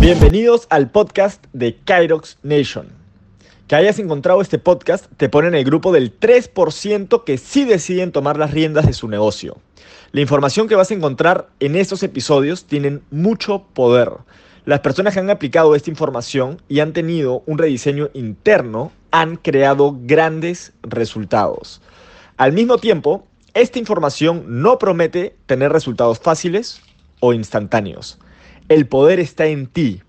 Bienvenidos al podcast de Kyrox Nation. Que hayas encontrado este podcast te pone en el grupo del 3% que sí deciden tomar las riendas de su negocio. La información que vas a encontrar en estos episodios tienen mucho poder. Las personas que han aplicado esta información y han tenido un rediseño interno han creado grandes resultados. Al mismo tiempo, esta información no promete tener resultados fáciles o instantáneos. El poder está en ti.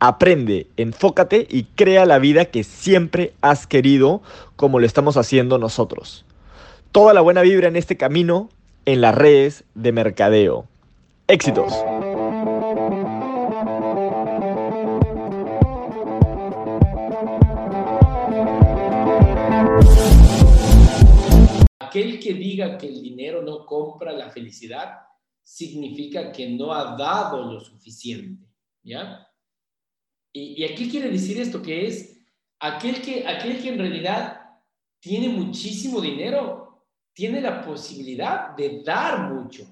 Aprende, enfócate y crea la vida que siempre has querido como lo estamos haciendo nosotros. Toda la buena vibra en este camino en las redes de mercadeo. Éxitos. Aquel que diga que el dinero no compra la felicidad significa que no ha dado lo suficiente, ¿ya? Y, aquí quiere decir esto, que es aquel que, aquel que en realidad tiene muchísimo dinero, tiene la posibilidad de dar mucho,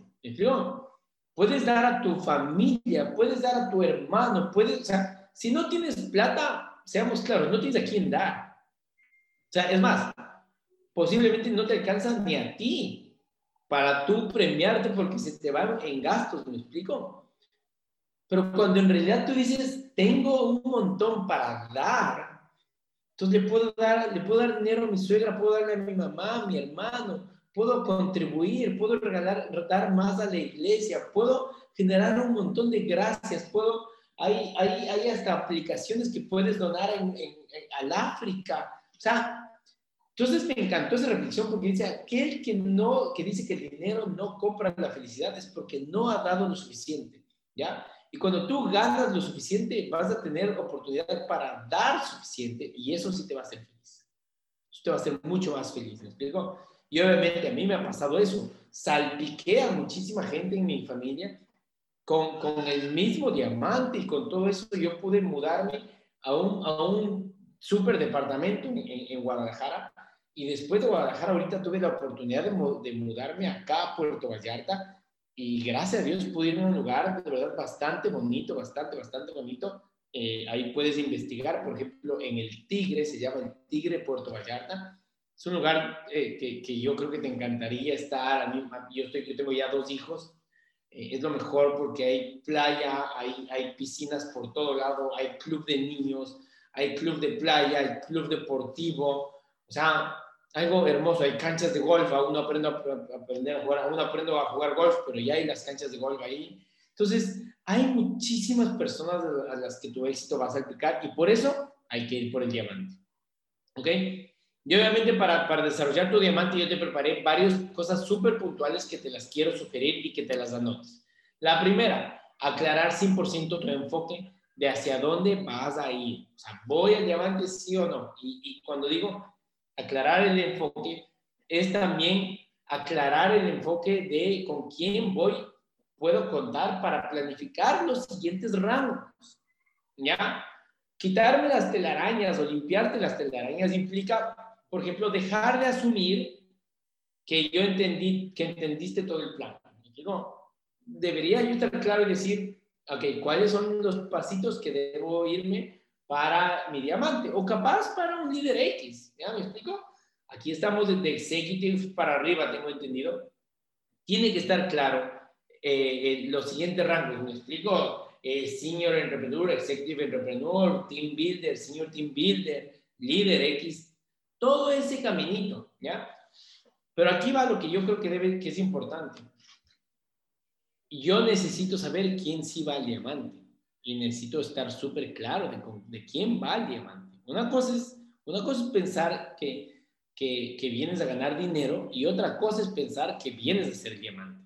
Puedes dar a tu familia, puedes dar a tu hermano, puedes, o sea, si no tienes plata, seamos claros, no tienes a quién dar. O sea, es más, posiblemente no te alcanza ni a ti para tú premiarte porque se te van en gastos, ¿me explico? Pero cuando en realidad tú dices, tengo un montón para dar, entonces le puedo dar, le puedo dar dinero a mi suegra, puedo darle a mi mamá, a mi hermano, puedo contribuir, puedo regalar, dar más a la iglesia, puedo generar un montón de gracias, puedo, hay, hay, hay hasta aplicaciones que puedes donar en, en, al África. O sea, entonces me encantó esa reflexión porque dice, aquel que, no, que dice que el dinero no compra la felicidad es porque no ha dado lo suficiente, ¿ya? Y cuando tú ganas lo suficiente, vas a tener oportunidad para dar suficiente y eso sí te va a hacer feliz. Eso te va a hacer mucho más feliz, ¿me explico? Y obviamente a mí me ha pasado eso. Salpiqué a muchísima gente en mi familia con, con el mismo diamante y con todo eso yo pude mudarme a un, a un super departamento en, en Guadalajara y después de Guadalajara, ahorita tuve la oportunidad de, de, mudarme acá a Puerto Vallarta y gracias a Dios pude ir a un lugar de verdad bastante bonito, bastante, bastante bonito. Eh, ahí puedes investigar, por ejemplo, en el Tigre, se llama el Tigre Puerto Vallarta. Es un lugar eh, que, que, yo creo que te encantaría estar. A mí, yo, estoy, yo tengo ya dos hijos. Eh, es lo mejor porque hay playa, hay, hay piscinas por todo lado, hay club de niños, hay club de playa, hay club deportivo. O sea, algo hermoso, hay canchas de golf, uno aprende a, aprender a jugar, uno aprende a jugar golf, pero ya hay las canchas de golf ahí. Entonces, hay muchísimas personas a las que tu éxito va a salpicar y por eso hay que ir por el diamante. ¿Ok? Y obviamente para, para desarrollar tu diamante yo te preparé varias cosas súper puntuales que te las quiero sugerir y que te las anotes. La primera, aclarar 100% tu enfoque de hacia dónde vas a ir. O sea, ¿voy al diamante sí o no? Y, y cuando digo aclarar el enfoque es también aclarar el enfoque de con quién voy, puedo contar para planificar los siguientes rangos. ¿Ya? Quitarme las telarañas o limpiarte las telarañas implica, por ejemplo, dejar de asumir que yo entendí, que entendiste todo el plan. No, debería yo estar claro y decir, ok, ¿cuáles son los pasitos que debo irme para mi diamante o capaz para un líder X. ¿Ya me explico? Aquí estamos desde executive para arriba, tengo entendido. Tiene que estar claro eh, los siguientes rangos. ¿Me explico? Eh, senior Entrepreneur, Executive Entrepreneur, Team Builder, Senior Team Builder, Líder X. Todo ese caminito, ¿ya? Pero aquí va lo que yo creo que, debe, que es importante. Yo necesito saber quién sí va al diamante y necesito estar súper claro de, de, quién va el diamante. Una cosa es, una cosa es pensar que, que, que, vienes a ganar dinero y otra cosa es pensar que vienes a ser diamante.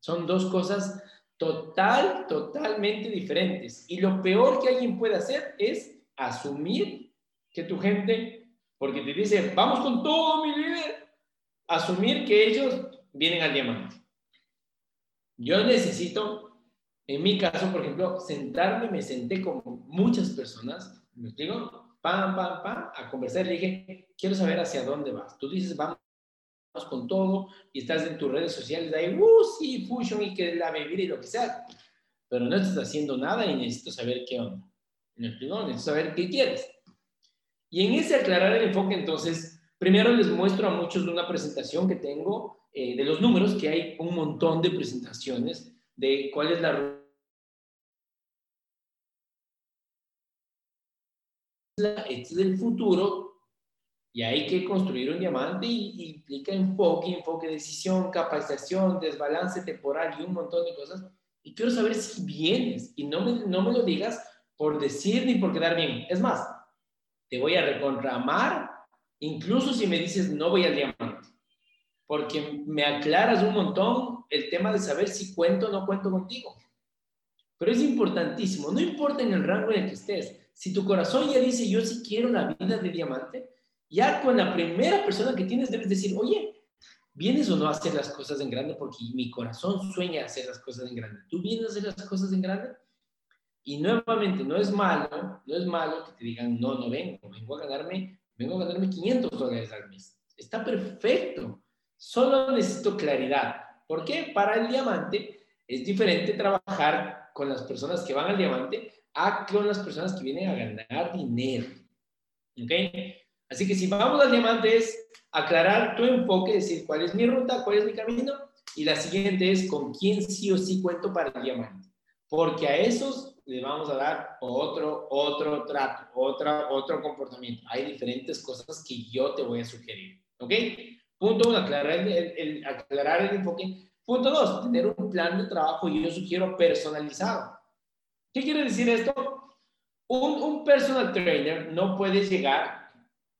Son dos cosas total, totalmente diferentes. Y lo peor que alguien puede hacer es asumir que tu gente, porque te dice, vamos con todo mi líder, asumir que ellos vienen al diamante. Yo necesito en mi caso, por ejemplo, sentarme, me senté con muchas personas, ¿me explico? pam, pam, pam, a conversar. Le dije, quiero saber hacia dónde vas. Tú dices, vamos con todo y estás en tus redes sociales ahí, uh, sí, Fusion y que la bebida y lo que sea, pero no estás haciendo nada y necesito saber qué onda. Necesito saber qué quieres. Y en ese aclarar el enfoque, entonces, primero les muestro a muchos de una presentación que tengo eh, de los números, que hay un montón de presentaciones de cuál es la es el futuro y hay que construir un diamante y, implica enfoque, enfoque, decisión, capacitación, desbalance temporal y un montón de cosas. Y quiero saber si vienes y no me, no me lo digas por decir ni por quedar bien. Es más, te voy a recontramar incluso si me dices no voy al diamante, porque me aclaras un montón el tema de saber si cuento o no cuento contigo. Pero es importantísimo, no importa en el rango en el que estés, si tu corazón ya dice yo sí quiero la vida de diamante, ya con la primera persona que tienes debes decir, oye, ¿vienes o no a hacer las cosas en grande? Porque mi corazón sueña hacer las cosas en grande. ¿Tú vienes a hacer las cosas en grande? Y nuevamente, no es malo, no es malo que te digan, no, no vengo, vengo a ganarme, vengo a ganarme 500 dólares al mes. Está perfecto. Solo necesito claridad. ¿Por qué? Para el diamante es diferente trabajar con las personas que van al diamante a con las personas que vienen a ganar dinero. ¿Ok? Así que si vamos al diamante es aclarar tu enfoque, decir cuál es mi ruta, cuál es mi camino, y la siguiente es con quién sí o sí cuento para el diamante. Porque a esos les vamos a dar otro, otro trato, otra, otro comportamiento. Hay diferentes cosas que yo te voy a sugerir. ¿Ok? Punto uno, aclarar el, aclarar el enfoque. Punto dos, tener un plan de trabajo, y yo sugiero personalizado. ¿Qué quiere decir esto? Un, un personal trainer no puede llegar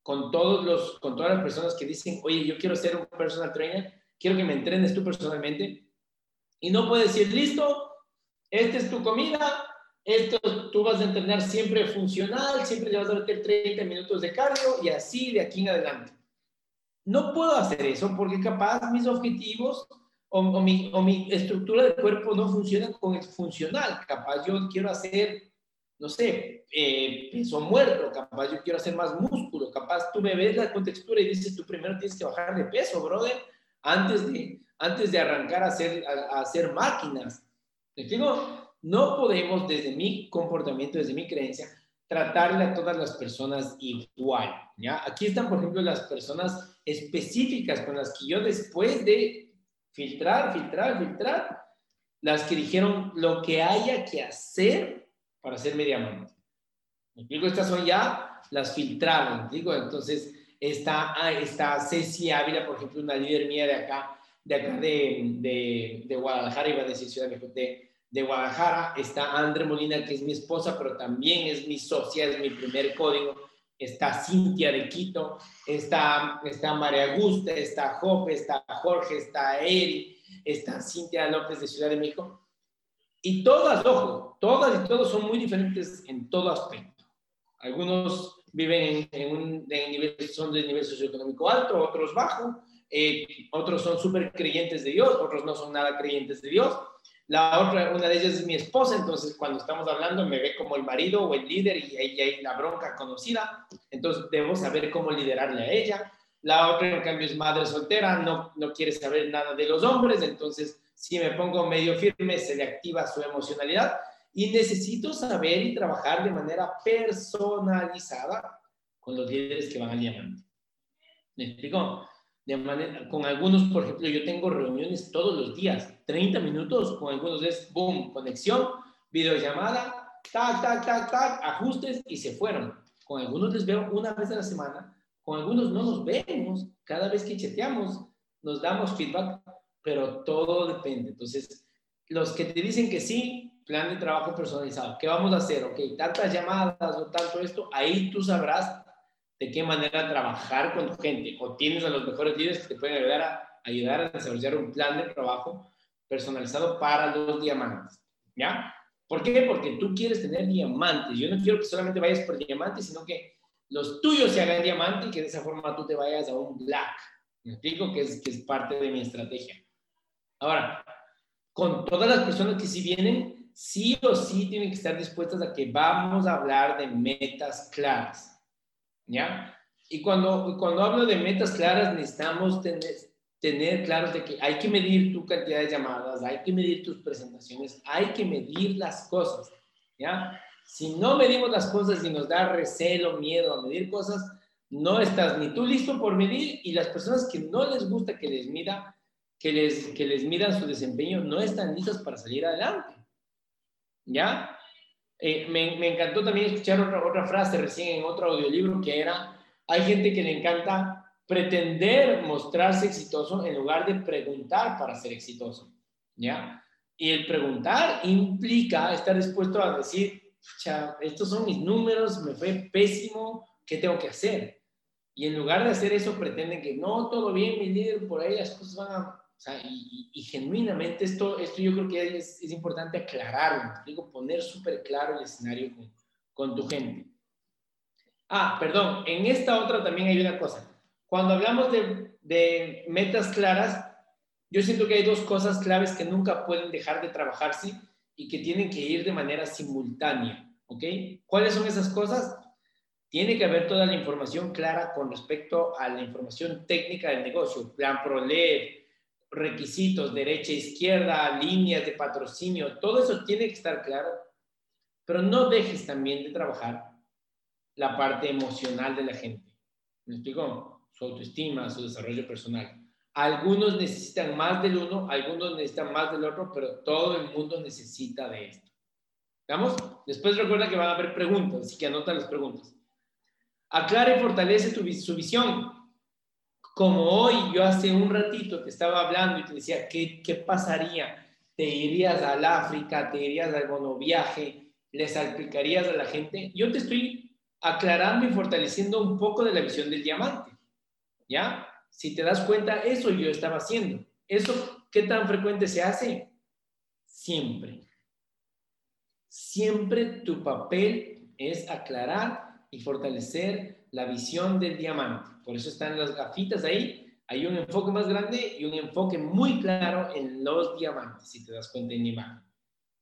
con, todos los, con todas las personas que dicen, oye, yo quiero ser un personal trainer, quiero que me entrenes tú personalmente. Y no puedes decir, listo, esta es tu comida, esto tú vas a entrenar siempre funcional, siempre le vas a meter 30 minutos de cardio y así de aquí en adelante. No puedo hacer eso porque capaz mis objetivos o, mi estructura de cuerpo no funciona con el funcional. Capaz yo quiero hacer no sé, eh, peso muerto, capaz yo quiero hacer más músculo, capaz tú me ves la contextura y dices, tú primero tienes que bajar de peso, brother, antes de, antes de arrancar a hacer, a, hacer máquinas. ¿Me explico? No podemos, desde mi comportamiento, desde mi creencia, tratarle a todas las personas igual, ¿ya? Aquí están, por ejemplo, las personas específicas con las que yo después de filtrar, filtrar, filtrar, las que dijeron lo que haya que hacer para ser mediamente. Digo, estas son ya las filtradas, digo, entonces está, ah, está Ceci Ávila, por ejemplo, una líder mía de acá, de acá de, de, Guadalajara, iba a decir Ciudad de, de Guadalajara, está Andre Molina, que es mi esposa, pero también es mi socia, es mi primer código, está Cintia de Quito, está, está María Augusta, está Jope, está Jorge, está Eri, está Cintia López de Ciudad de México, y todas, ojo, todas y todos son muy diferentes en todo aspecto. Algunos viven en, un nivel, son de nivel socioeconómico alto, otros bajo, eh, otros son súper creyentes de Dios, otros no son nada creyentes de Dios. La otra, una de ellas es mi esposa, entonces cuando estamos hablando me ve como el marido o el líder y ahí hay la bronca conocida, entonces debo saber cómo liderarle a ella. La otra, en cambio, es madre soltera, no, no quiere saber nada de los hombres, entonces si me pongo medio firme, se le activa su emocionalidad y necesito saber y trabajar de manera personalizada con los líderes que van al diamante. ¿Me explico? De manera, con algunos, por ejemplo, yo tengo reuniones todos los días, 30 minutos, con algunos es, boom, conexión, videollamada, tac, tac, tac, tac, ajustes y se fueron. Con algunos les veo una vez a la semana, con algunos no nos vemos, cada vez que chateamos, nos damos feedback pero todo depende. Entonces, los que te dicen que sí, plan de trabajo personalizado. ¿Qué vamos a hacer? Ok, tantas llamadas o tanto esto, ahí tú sabrás de qué manera trabajar con tu gente. O tienes a los mejores líderes que te pueden ayudar a, ayudar a desarrollar un plan de trabajo personalizado para los diamantes. ¿Ya? ¿Por qué? Porque tú quieres tener diamantes. Yo no quiero que solamente vayas por diamantes, sino que los tuyos se hagan diamante y que de esa forma tú te vayas a un black. Me explico que es, que es parte de mi estrategia. Ahora, con todas las personas que sí vienen, sí o sí tienen que estar dispuestas a que vamos a hablar de metas claras. ¿Ya? Y cuando, cuando hablo de metas claras, necesitamos tener, tener claros de que hay que medir tu cantidad de llamadas, hay que medir tus presentaciones, hay que medir las cosas, ¿ya? Si no medimos las cosas y nos da recelo, miedo a medir cosas, no estás ni tú listo por medir y las personas que no les gusta que les mida, que les, que les midan su desempeño, no están listas para salir adelante. ¿Ya? Eh, me, encantó también escuchar otra, otra frase recién en otro audiolibro que era, hay gente que le encanta pretender mostrarse exitoso en lugar de preguntar para ser exitoso. ¿Ya? Y el preguntar implica estar dispuesto a decir, estos son mis números, me fue pésimo, ¿qué tengo que hacer? Y en lugar de hacer eso, pretenden que no, todo bien, mi líder, por ahí las cosas van a... Sea, y, genuinamente esto, esto yo creo que es, es importante aclararlo, digo, poner súper claro el escenario con, con tu gente. Ah, perdón, en esta otra también hay una cosa. Cuando hablamos de, de metas claras, yo siento que hay dos cosas claves que nunca pueden dejar de trabajarse y que tienen que ir de manera simultánea, ¿ok? ¿Cuáles son esas cosas? Tiene que haber toda la información clara con respecto a la información técnica del negocio, plan ProLed, requisitos, derecha, izquierda, líneas de patrocinio, todo eso tiene que estar claro, pero no dejes también de trabajar la parte emocional de la gente. ¿Me explico? Su autoestima, su desarrollo personal. Algunos necesitan más del uno, algunos necesitan más del otro, pero todo el mundo necesita de esto. ¿Vamos? Después recuerda que van a haber preguntas, así que anota las preguntas. Aclara y fortalece tu, su visión. Como hoy, yo hace un ratito te estaba hablando y te decía, ¿qué, qué pasaría? ¿Te irías al África? ¿Te irías al viaje, ¿Les explicarías a la gente? Yo te estoy aclarando y fortaleciendo un poco de la visión del diamante. ¿Ya? Si te das cuenta, eso yo estaba haciendo. ¿Eso qué tan frecuente se hace? Siempre. Siempre tu papel es aclarar y fortalecer la visión del diamante. Por eso están las gafitas ahí. Hay un enfoque más grande y un enfoque muy claro en los diamantes, si te das cuenta en la imagen.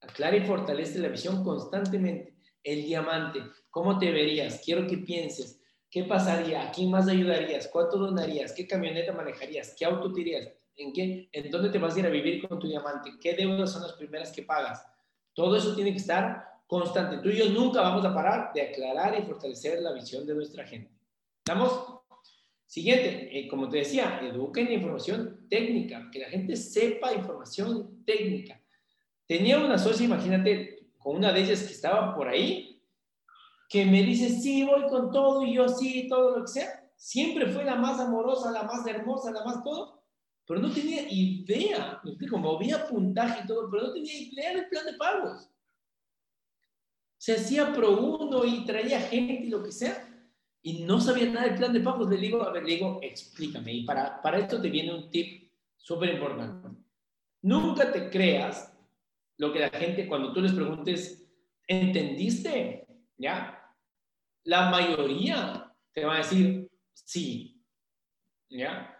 Aclara y fortalece la visión constantemente. El diamante, ¿cómo te verías? Quiero que pienses ¿Qué pasaría? ¿A quién más ayudarías? ¿Cuánto donarías? ¿Qué camioneta manejarías? ¿Qué auto tirarías? ¿En qué? ¿En dónde te vas a ir a vivir con tu diamante? ¿Qué deudas son las primeras que pagas? Todo eso tiene que estar constante. Tú y yo nunca vamos a parar de aclarar y fortalecer la visión de nuestra gente. ¿Estamos? Siguiente, eh, como te decía, eduquen en información técnica, que la gente sepa información técnica. Tenía una socia, imagínate, con una de ellas que estaba por ahí, que me dice, sí, voy con todo y yo sí, todo lo que sea. Siempre fue la más amorosa, la más hermosa, la más todo, pero no tenía idea, me explico, movía puntaje y todo, pero no tenía idea del plan de pagos. Se hacía pro uno y traía gente y lo que sea, y no sabía nada del plan de pagos. Le digo, a ver, le digo, explícame. Y para, para esto te viene un tip súper importante. Nunca te creas lo que la gente, cuando tú les preguntes, ¿entendiste? ¿Ya? la mayoría te va a decir sí. ¿Ya?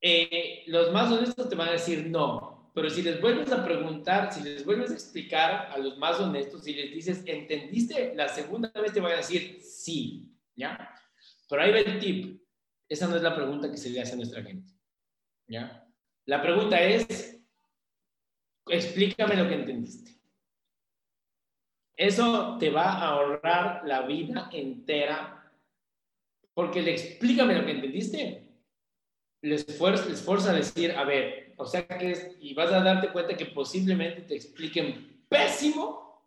Eh, los más honestos te van a decir no. Pero si les vuelves a preguntar, si les vuelves a explicar a los más honestos, si les dices, ¿entendiste? La segunda vez te van a decir sí. ¿Ya? Pero ahí va el tip. Esa no es la pregunta que se le hace a nuestra gente. ¿Ya? La pregunta es, explícame lo que entendiste. Eso te va a ahorrar la vida entera porque le explícame lo que entendiste. Le esfuerza, a decir, a ver, o sea que es, y vas a darte cuenta que posiblemente te expliquen pésimo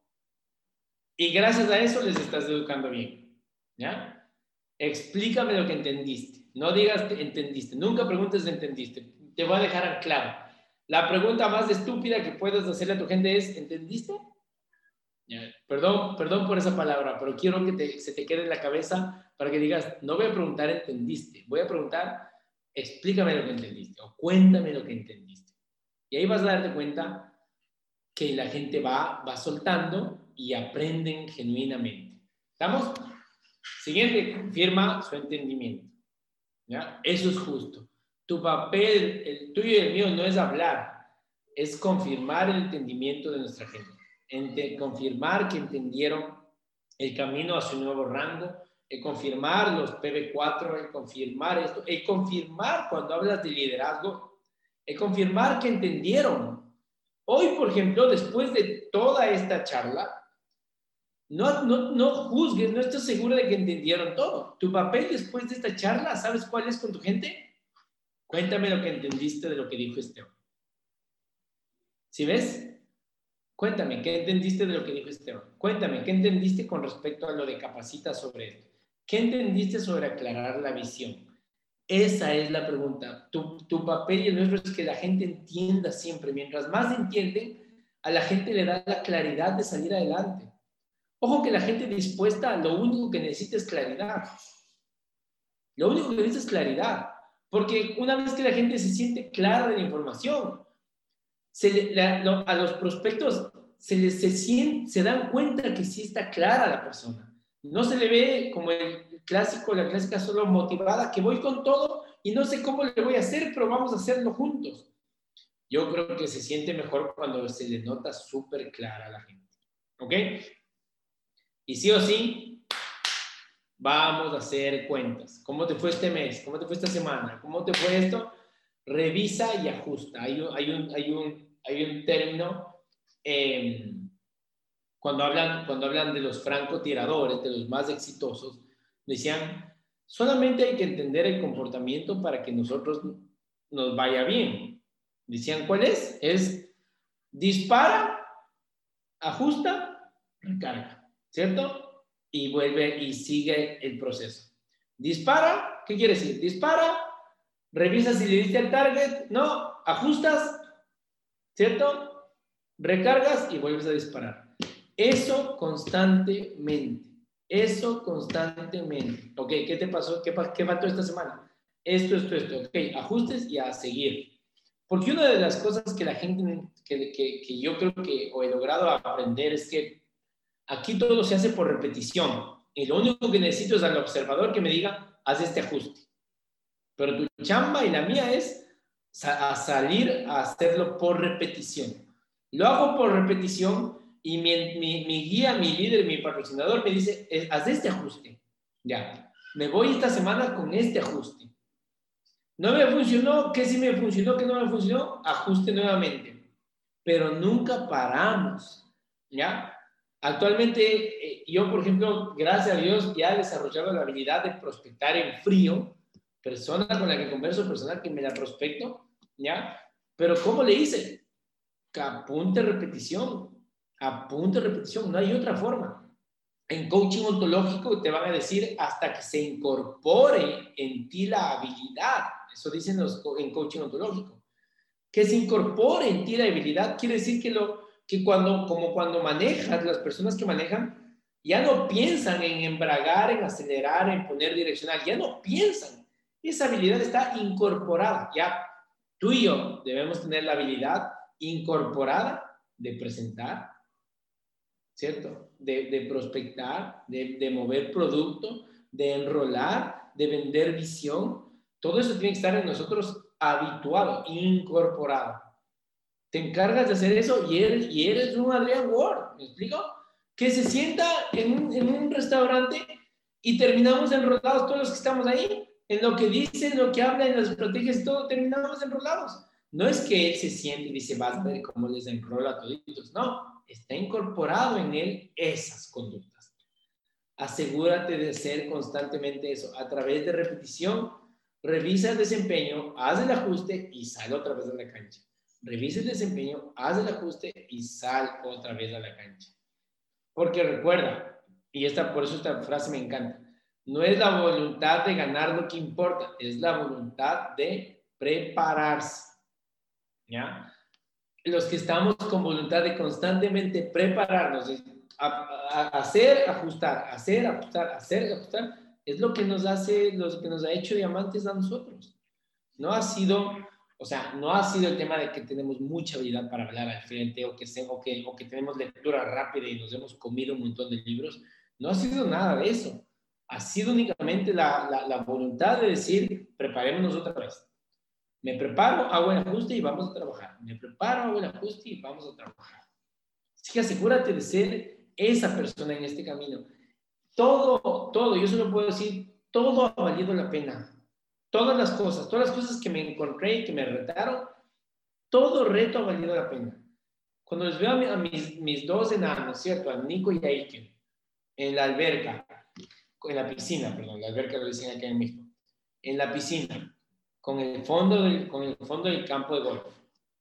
y gracias a eso les estás educando bien. ¿Ya? Explícame lo que entendiste. No digas entendiste. Nunca preguntes entendiste. Te voy a dejar claro. La pregunta más estúpida que puedes hacerle a tu gente es, ¿entendiste? Perdón, perdón por esa palabra, pero quiero que se te quede en la cabeza para que digas, no voy a preguntar, ¿entendiste? Voy a preguntar, explícame lo que entendiste o cuéntame lo que entendiste. Y ahí vas a darte cuenta que la gente va, va soltando y aprenden genuinamente. ¿Estamos? Siguiente, confirma su entendimiento. ¿Ya? Eso es justo. Tu papel, el tuyo y el mío, no es hablar, es confirmar el entendimiento de nuestra gente confirmar que entendieron el camino a su nuevo rango, el confirmar los PB4, el confirmar esto, el confirmar cuando hablas de liderazgo, el confirmar que entendieron. Hoy, por ejemplo, después de toda esta charla, no, no, no juzgues, no estás seguro de que entendieron todo. Tu papel después de esta charla, ¿sabes cuál es con tu gente? Cuéntame lo que entendiste de lo que dijo Esteban. ¿Sí ves? Cuéntame, ¿qué entendiste de lo que dijo Esteban? Cuéntame, ¿qué entendiste con respecto a lo de capacita sobre esto? ¿Qué entendiste sobre aclarar la visión? Esa es la pregunta. Tu, tu papel y el nuestro es que la gente entienda siempre. Mientras más entienden, a la gente le da la claridad de salir adelante. Ojo que la gente dispuesta, lo único que necesita es claridad. Lo único que necesita es claridad. Porque una vez que la gente se siente clara de la información, a los prospectos se, les, se, se dan cuenta que sí está clara la persona. No se le ve como el clásico, la clásica solo motivada, que voy con todo y no sé cómo le voy a hacer, pero vamos a hacerlo juntos. Yo creo que se siente mejor cuando se le nota súper clara a la gente. ¿Ok? Y sí o sí, vamos a hacer cuentas. ¿Cómo te fue este mes? ¿Cómo te fue esta semana? ¿Cómo te fue esto? Revisa y ajusta. Hay un, término em, cuando, hablan, cuando hablan de los francotiradores, de los más exitosos, decían, solamente hay que entender el comportamiento para que nosotros nos vaya bien. Decían, ¿cuál es? Es dispara, ajusta, recarga. ¿Cierto? Y vuelve y sigue el proceso. Dispara, ¿qué quiere decir? Dispara, revisa si le diste el target, no, ajustas, ¿cierto? Recargas y vuelves a disparar. Eso constantemente, eso constantemente. Ok, ¿qué te pasó? ¿Qué, qué faltó esta semana? Esto, esto, esto. Ok, ajustes y a seguir. Porque una de las cosas que la gente, que, que, que yo creo que o he logrado aprender es que Aquí todo se hace por repetición. Y lo único que necesito es al observador que me diga, haz este ajuste. Pero tu chamba y la mía es a salir a hacerlo por repetición. Lo hago por repetición y mi, mi, guía, mi líder, mi patrocinador me dice, eh, haz este ajuste. Ya, me voy esta semana con este ajuste. No me funcionó, ¿qué sí me funcionó, qué no me funcionó? Ajuste nuevamente. Pero nunca paramos. ¿Ya? Actualmente, eh, yo, por ejemplo, gracias a Dios, ya he desarrollado la habilidad de prospectar en frío, persona con la que converso, persona que me la prospecto, ¿ya? Pero ¿cómo le hice? Apunte repetición, apunte repetición, no hay otra forma. En coaching ontológico te van a decir hasta que se incorpore en ti la habilidad. Eso dicen los, en coaching ontológico. Que se incorpore en ti la habilidad quiere decir que lo, que cuando, como cuando manejas, las personas que manejan ya no piensan en embragar, en acelerar, en poner direccional, ya no piensan. Esa habilidad está incorporada. Ya tú y yo debemos tener la habilidad incorporada de presentar, ¿cierto? De, prospectar, de, de mover producto, de enrolar, de vender visión. Todo eso tiene que estar en nosotros habituado, incorporado te encargas de hacer eso y eres, y eres un Adrian Ward, ¿me explico? Que se sienta en un, en un restaurante y terminamos enrolados todos los que estamos ahí, en lo que dice, en lo que habla, en las estrategias, todo, terminamos enrolados. No es que él se siente y dice, vas a ver cómo les enrola a toditos. No, está incorporado en él esas conductas. Asegúrate de ser constantemente eso. A través de repetición, revisa el desempeño, haz el ajuste y sale otra vez de la cancha revisa el desempeño, haz el ajuste y sal otra vez a la cancha. Porque recuerda, y esta, por eso esta frase me encanta, no es la voluntad de ganar lo que importa, es la voluntad de prepararse. ¿Ya? Los que estamos con voluntad de constantemente prepararnos, hacer, ajustar, hacer, ajustar, hacer, ajustar, es lo que nos hace, lo que nos ha hecho diamantes a nosotros. No ha sido o sea, no ha sido el tema de que tenemos mucha habilidad para hablar al frente o que, o que, tenemos lectura rápida y nos hemos comido un montón de libros. No ha sido nada de eso. Ha sido únicamente la, la, voluntad de decir, preparémonos otra vez. Me preparo, hago el ajuste y vamos a trabajar. Me preparo, hago el ajuste y vamos a trabajar. Así que asegúrate de ser esa persona en este camino. todo, todo, yo solo puedo decir, todo ha valido la pena. Todas las cosas, todas las cosas que me encontré y que me retaron, todo reto ha valido la pena. Cuando les veo a, mis, mis, dos enanos, ¿cierto? A Nico y a Ike, en la alberca, en la piscina, perdón, la alberca lo dicen aquí en México, en la piscina, con el fondo del, con el fondo del campo de golf.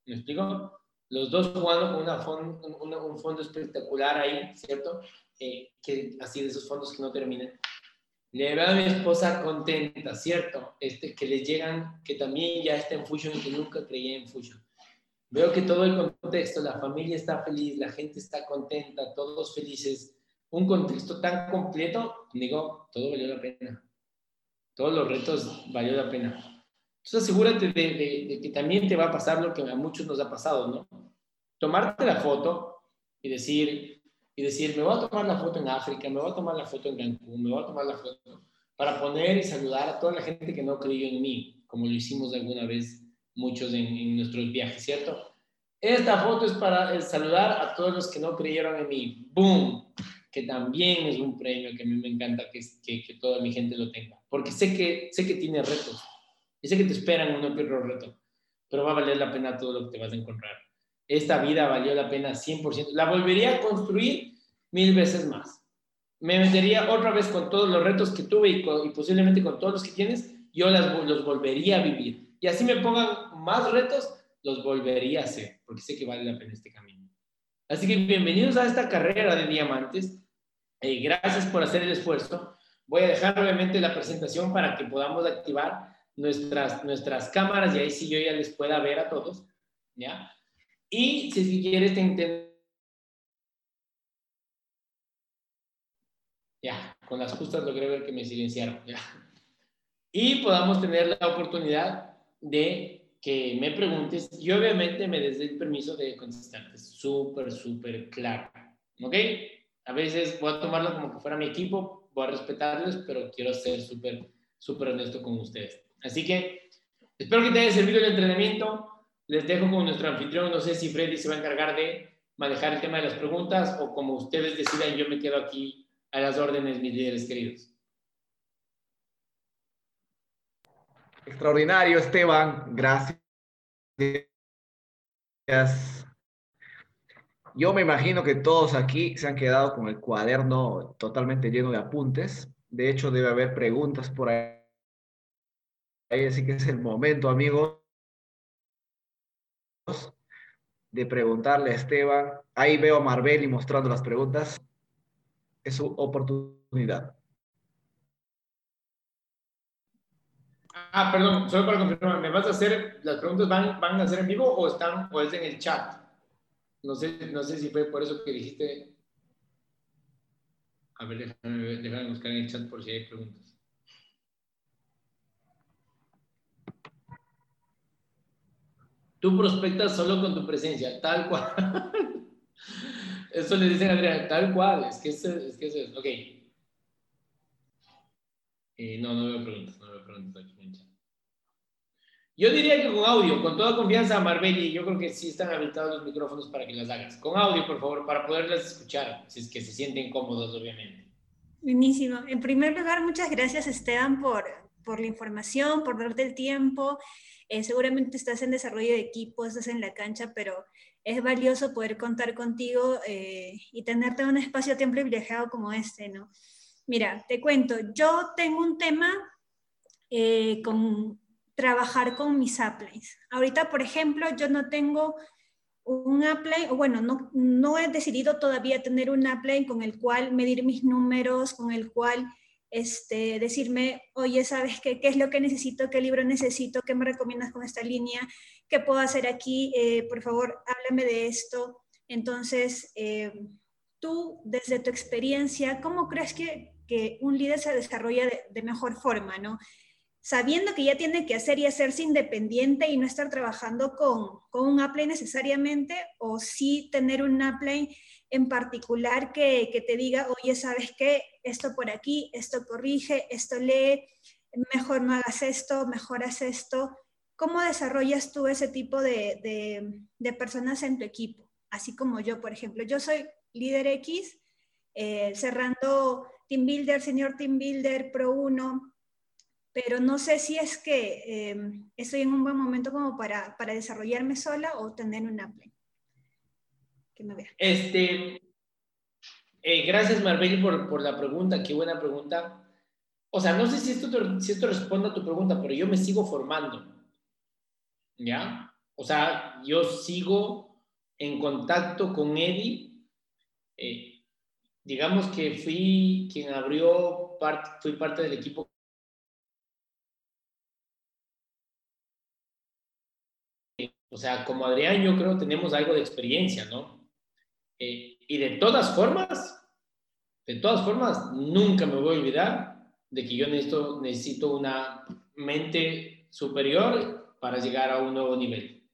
¿Me explico? Los dos jugando con una un fondo espectacular ahí, ¿cierto? Eh, que así de esos fondos que no terminan. Le veo a mi esposa contenta, ¿cierto? Este, que les llegan, que también ya está en Fusion y que nunca creía en Fusion. Veo que todo el contexto, la familia está feliz, la gente está contenta, todos felices. Un contexto tan completo, digo, todo valió la pena. Todos los retos valió la pena. Entonces asegúrate de, de que también te va a pasar lo que a muchos nos ha pasado, ¿no? Tomarte la foto y decir, y decir, me voy a tomar la foto en África, me voy a tomar la foto en Cancún, me voy a tomar la foto para poner y saludar a toda la gente que no creyó en mí, como lo hicimos alguna vez muchos en, nuestros viajes, ¿cierto? Esta foto es para saludar a todos los que no creyeron en mí. ¡Boom! Que también es un premio que a mí me encanta que, que, que toda mi gente lo tenga. Porque sé que, sé que tiene retos. Y sé que te esperan uno que otro reto. Pero va a valer la pena todo lo que te vas a encontrar esta vida valió la pena 100%. La volvería a construir mil veces más. Me metería otra vez con todos los retos que tuve y, posiblemente con todos los que tienes, yo las, los volvería a vivir. Y así me pongan más retos, los volvería a hacer, porque sé que vale la pena este camino. Así que bienvenidos a esta carrera de diamantes. Eh, gracias por hacer el esfuerzo. Voy a dejar obviamente la presentación para que podamos activar nuestras, nuestras cámaras y ahí sí yo ya les pueda ver a todos. ¿Ya? Y si quieres, te Ya, con las justas logré ver que me silenciaron. Y podamos tener la oportunidad de que me preguntes y obviamente me des el permiso de contestarte. Súper, súper claro. ¿Ok? A veces voy a tomarlo como que fuera mi equipo, voy a respetarles, pero quiero ser súper, súper honesto con ustedes. Así que espero que te haya servido el entrenamiento les dejo con nuestro anfitrión. No sé si Freddy se va a encargar de manejar el tema de las preguntas o como ustedes decidan, yo me quedo aquí a las órdenes, mis líderes queridos. Extraordinario, Esteban. Gracias. Yo me imagino que todos aquí se han quedado con el cuaderno totalmente lleno de apuntes. De hecho, debe haber preguntas por ahí. Así que es el momento, amigos de preguntarle a Esteban. Ahí veo a Marbeli mostrando las preguntas. Es su oportunidad. Ah, perdón, solo para confirmar, ¿me vas a hacer, las preguntas van, van a ser en vivo o están, o es en el chat? No sé, no sé si fue por eso que dijiste. A ver, déjame, déjame buscar en el chat por si hay preguntas. Tú prospectas solo con tu presencia, tal cual. Eso le dicen a Adrián, tal cual, es que eso es, que es. ok. Eh, no, no veo preguntas, no veo preguntas aquí Yo diría que con audio, con toda confianza, Marbelli, yo creo que sí están habilitados los micrófonos para que las hagas. Con audio, por favor, para poderlas escuchar, si es que se sienten cómodos, obviamente. Buenísimo. En primer lugar, muchas gracias, Esteban, por, por la información, por darte el tiempo. Eh, seguramente estás en desarrollo de equipo, estás en la cancha, pero es valioso poder contar contigo eh, y tenerte en un espacio tan privilegiado como este, ¿no? Mira, te cuento, yo tengo un tema eh, con trabajar con mis uplines. Ahorita, por ejemplo, yo no tengo un upline, o bueno, no, no he decidido todavía tener un upline con el cual medir mis números, con el cual este, decirme, oye, ¿sabes qué? ¿Qué es lo que necesito? ¿Qué libro necesito? ¿Qué me recomiendas con esta línea? ¿Qué puedo hacer aquí? Eh, por favor, háblame de esto. Entonces, eh, tú, desde tu experiencia, ¿cómo crees que, que un líder se desarrolla de, mejor forma, no? Sabiendo que ya tiene que hacer y hacerse independiente y no estar trabajando con, con un upline necesariamente, o sí tener un upline en particular que, que te diga, oye, ¿sabes qué? Esto por aquí, esto corrige, esto lee, mejor no hagas esto, mejor haz esto. ¿Cómo desarrollas tú ese tipo de, de, personas en tu equipo? Así como yo, por ejemplo, yo soy líder X, eh, cerrando Team Builder, Senior Team Builder, Pro 1, pero no sé si es que em, estoy en un buen momento como para, para desarrollarme sola o tener un Apple. Que me vea. Este, eh, gracias Marbella por, por la pregunta, qué buena pregunta. O sea, no sé si esto, si esto responde a tu pregunta, pero yo me sigo formando. ¿Ya? O sea, yo sigo en contacto con Eddie. Eh, digamos que fui quien abrió, parte, fui parte del equipo. O sea, como Adrián, yo creo tenemos algo de experiencia, ¿no? Eh, y de todas formas, de todas formas, nunca me voy a olvidar de que yo necesito, necesito una mente superior para llegar a un nuevo nivel.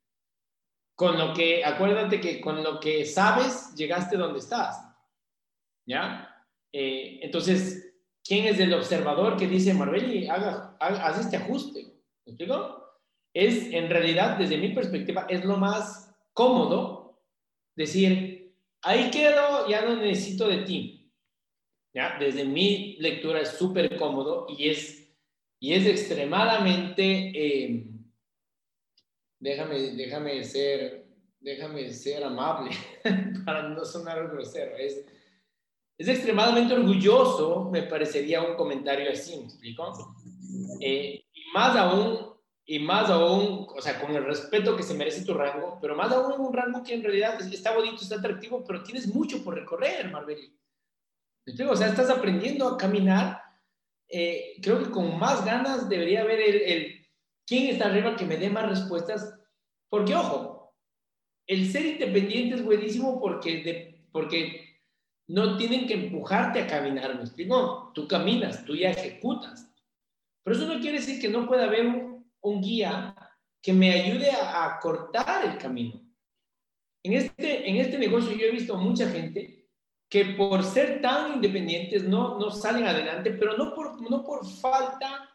Con lo que, acuérdate que con lo que sabes, llegaste donde estás. ¿Ya? Eh, entonces, ¿quién es el observador que dice, Marbelli, haga, haga, haz este ajuste? ¿Me explico? Es, en realidad, desde mi perspectiva, es lo más cómodo decir, ahí quedo, ya no necesito de ti desde mi lectura es súper cómodo y es, y es extremadamente, eh, déjame, déjame, ser, déjame ser amable para no sonar grosero, es, es extremadamente orgulloso, me parecería un comentario así, ¿me explico? Eh, y más aún, y más aún, o sea, con el respeto que se merece tu rango, pero más aún un rango que en realidad está bonito, está atractivo, pero tienes mucho por recorrer, Marbeli. O sea, estás aprendiendo a caminar. Eh, creo que con más ganas debería haber el, el, quién está arriba que me dé más respuestas. Porque, ojo, el ser independiente es buenísimo porque, de, porque no tienen que empujarte a caminar, ¿me explico? Tú caminas, tú ya ejecutas. Pero eso no quiere decir que no pueda haber un guía que me ayude a, cortar el camino. En este, en este negocio yo he visto mucha gente que por ser tan independientes no, no salen adelante, pero no por, no por falta,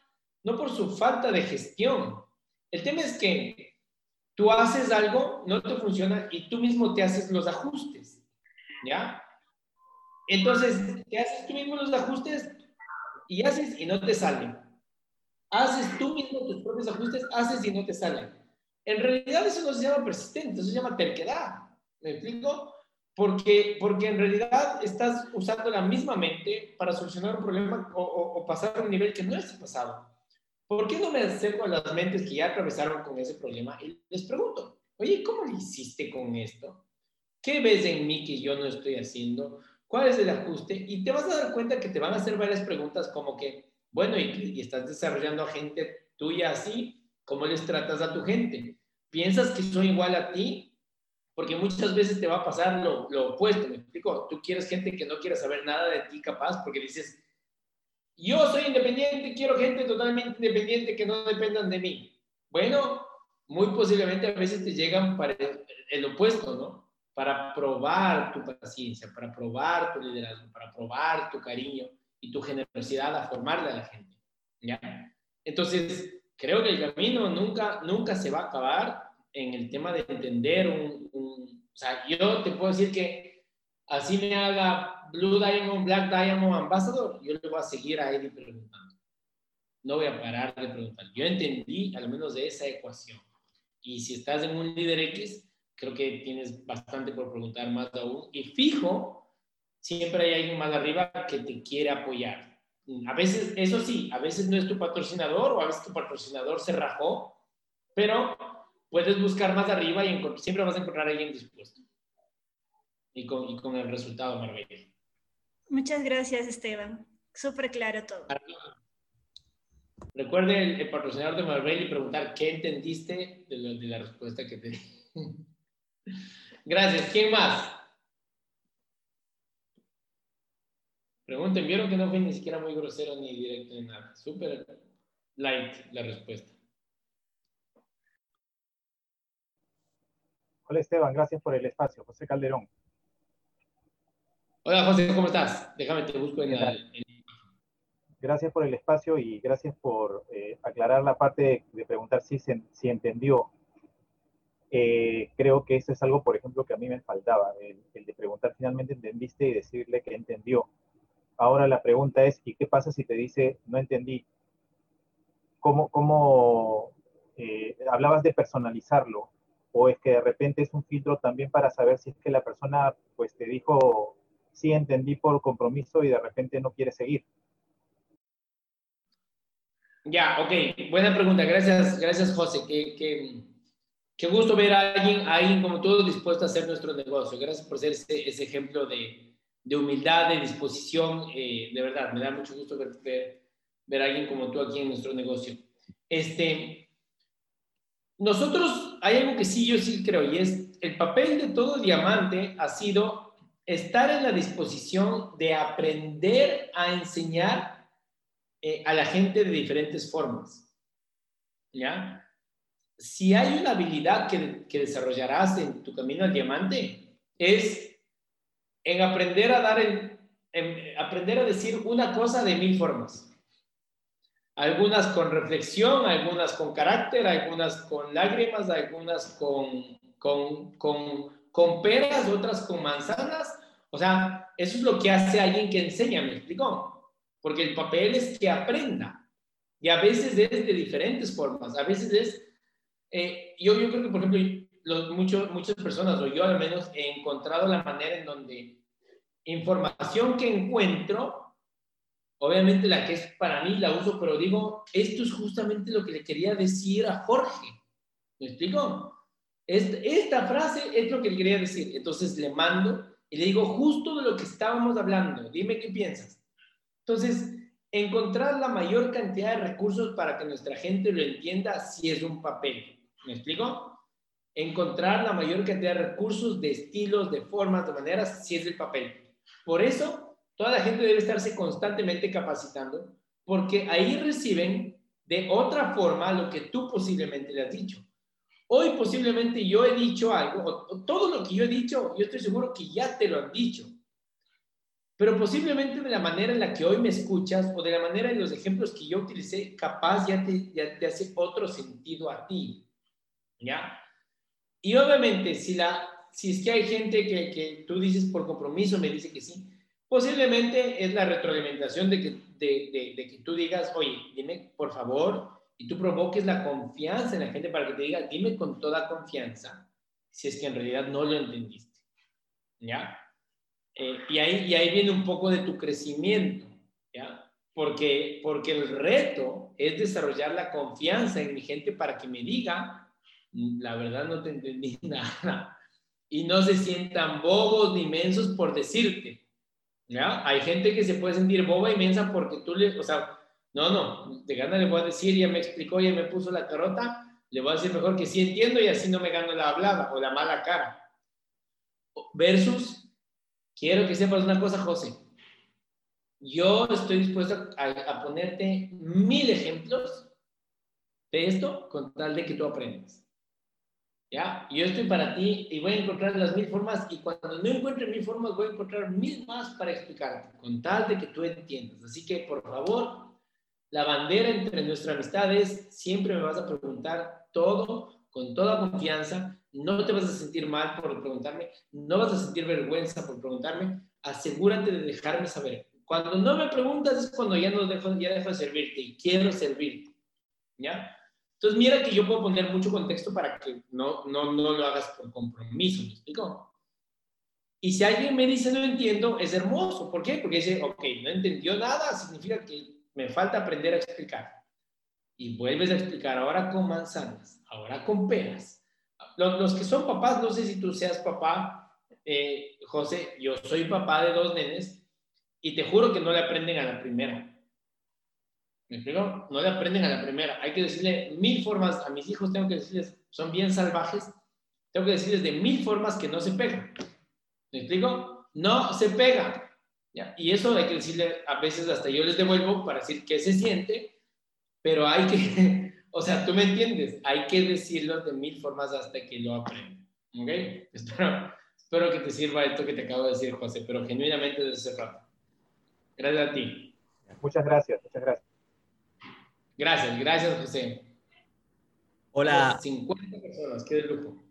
no por su falta de gestión. El tema es que tú haces algo, no te funciona y tú mismo te haces los ajustes, ¿ya? Entonces, te haces tú mismo los ajustes y haces y no te salen. Haces tú mismo tus propios ajustes, haces y no te salen. En realidad eso no se llama persistente, eso se llama terquedad. ¿Me explico? Porque, porque en realidad estás usando la misma mente para solucionar un problema o, pasar a un nivel que no es pasado. ¿Por qué no me acerco a las mentes que ya atravesaron con ese problema y les pregunto, oye, ¿cómo lo hiciste con esto? ¿Qué ves en mí que yo no estoy haciendo? ¿Cuál es el ajuste? Y te vas a dar cuenta que te van a hacer varias preguntas como que, bueno, y, estás desarrollando a gente tuya así, ¿cómo les tratas a tu gente? ¿Piensas que son igual a ti? porque muchas veces te va a pasar lo, lo, opuesto, ¿me explico? Tú quieres gente que no quiera saber nada de ti capaz, porque dices, yo soy independiente, quiero gente totalmente independiente que no dependan de mí. Bueno, muy posiblemente a veces te llegan para el, el opuesto, ¿no? Para probar tu paciencia, para probar tu liderazgo, para probar tu cariño y tu generosidad a formarle a la gente, ¿ya? Entonces, creo que el camino nunca, nunca se va a acabar en el tema de entender un, un, O sea, yo te puedo decir que así me haga Blue Diamond, Black Diamond Ambassador, yo le voy a seguir a él preguntando. No voy a parar de preguntar. Yo entendí al menos de esa ecuación. Y si estás en un líder X, creo que tienes bastante por preguntar más aún. Y fijo, siempre hay alguien más arriba que te quiere apoyar. A veces, eso sí, a veces no es tu patrocinador o a veces tu patrocinador se rajó, pero puedes buscar más arriba y siempre vas a encontrar a alguien dispuesto. Y con, y con el resultado, Marbella. Muchas gracias, Esteban. Súper claro todo. Recuerde el, patrocinador de Marbella y preguntar qué entendiste de, de la respuesta que te di. Gracias. ¿Quién más? Pregunten, vieron que no fue ni siquiera muy grosero ni directo ni nada. Súper light la respuesta. Hola Esteban, gracias por el espacio. José Calderón. Hola José, ¿cómo estás? Déjame te busco en, la, Gracias por el espacio y gracias por eh, aclarar la parte de, preguntar si, si entendió. Eh, creo que eso es algo, por ejemplo, que a mí me faltaba, el, de preguntar finalmente entendiste y decirle que entendió. Ahora la pregunta es, ¿y qué pasa si te dice, no entendí? ¿Cómo, cómo eh, hablabas de personalizarlo? ¿O es que de repente es un filtro también para saber si es que la persona pues te dijo, sí entendí por compromiso y de repente no quiere seguir? Ya, ok, buena pregunta. Gracias, gracias José. Qué, qué, gusto ver a alguien, ahí como tú dispuesto a hacer nuestro negocio. Gracias por ser ese, ese ejemplo de, de, humildad, de disposición. Eh, de verdad, me da mucho gusto ver, ver, a alguien como tú aquí en nuestro negocio. Este, nosotros, hay algo que sí, yo sí creo, y es el papel de todo diamante ha sido estar en la disposición de aprender a enseñar eh, a la gente de diferentes formas. ¿Ya? Si hay una habilidad que, que desarrollarás en tu camino al diamante, es en aprender a dar, en, aprender a decir una cosa de mil formas. Algunas con reflexión, algunas con carácter, algunas con lágrimas, algunas con, con, con, con peras, otras con manzanas. O sea, eso es lo que hace alguien que enseña, ¿me explico? porque el papel es que aprenda. Y a veces es de diferentes formas. A veces es, eh, yo, yo creo que, por ejemplo, muchas personas, o yo al menos, he encontrado la manera en donde información que encuentro, obviamente la que es para mí la uso, pero digo, esto es justamente lo que le quería decir a Jorge. ¿Me explico? esta frase es lo que le quería decir. Entonces le mando y le digo justo de lo que estábamos hablando. Dime qué piensas. Entonces, encontrar la mayor cantidad de recursos para que nuestra gente lo entienda si es un papel. ¿Me explico? Encontrar la mayor cantidad de recursos, de estilos, de formas, de maneras, si es el papel. Por eso, toda la gente debe estarse constantemente capacitando, porque ahí reciben de otra forma lo que tú posiblemente le has dicho. Hoy posiblemente yo he dicho algo, o todo lo que yo he dicho, yo estoy seguro que ya te lo han dicho pero posiblemente de la manera en la que hoy me escuchas o de la manera en los ejemplos que yo utilicé, capaz ya te, ya te hace otro sentido a ti. ¿Ya? Y obviamente, si, la, si es que hay gente que, que tú dices por compromiso, me dice que sí, posiblemente es la retroalimentación de que, de, de, que tú digas, oye, dime por favor, y tú provoques la confianza en la gente para que te diga, dime con toda confianza, si es que en realidad no lo entendiste. ¿Ya? Eh, y, ahí, y ahí viene un poco de tu crecimiento, ¿ya? Porque, porque el reto es desarrollar la confianza en mi gente para que me diga, la verdad no te entendí nada. Y no se sientan bobos ni mensos por decirte. ¿ya? Hay gente que se puede sentir boba y mensa porque tú le, o sea, no, no, de gana le voy a decir, ya me explicó, ya me puso la carota, le voy a decir mejor que sí entiendo y así no me gano la hablada o la mala cara. Versus Quiero que sepas una cosa, José. Yo estoy dispuesto a, ponerte mil ejemplos de esto con tal de que tú aprendas. ¿Ya? Yo estoy para ti y voy a encontrar las mil formas y cuando no encuentre mil formas voy a encontrar mil más para explicarte, con tal de que tú entiendas. Así que, por favor, la bandera entre nuestra amistad es siempre me vas a preguntar todo con toda confianza no te vas a sentir mal por preguntarme, no vas a sentir vergüenza por preguntarme, asegúrate de dejarme saber. Cuando no me preguntas es cuando ya no dejo, ya dejo de servirte y quiero servirte, ¿ya? Entonces mira que yo puedo poner mucho contexto para que no, no, no lo hagas por compromiso, ¿me explico? Y si alguien me dice no entiendo, es hermoso. ¿Por qué? Porque dice, ok, no entendió nada, significa que me falta aprender a explicar. Y vuelves a explicar ahora con manzanas, ahora con peras, los, que son papás, no sé si tú seas papá, eh, José, yo soy papá de dos nenes y te juro que no le aprenden a la primera. ¿Me explico? No le aprenden a la primera. Hay que decirle mil formas, a mis hijos tengo que decirles, son bien salvajes, tengo que decirles de mil formas que no se pegan. ¿Me explico? No se pega. Y eso hay que decirle, a veces hasta yo les devuelvo para decir qué se siente, pero hay que, o sea, tú me entiendes, hay que decirlo de mil formas hasta que lo aprendan. ¿Ok? Espero, espero que te sirva esto que te acabo de decir, José, pero genuinamente desde ese rato. Gracias a ti. Muchas gracias, muchas gracias. Gracias, gracias, José. Hola. 50 personas, qué de lujo.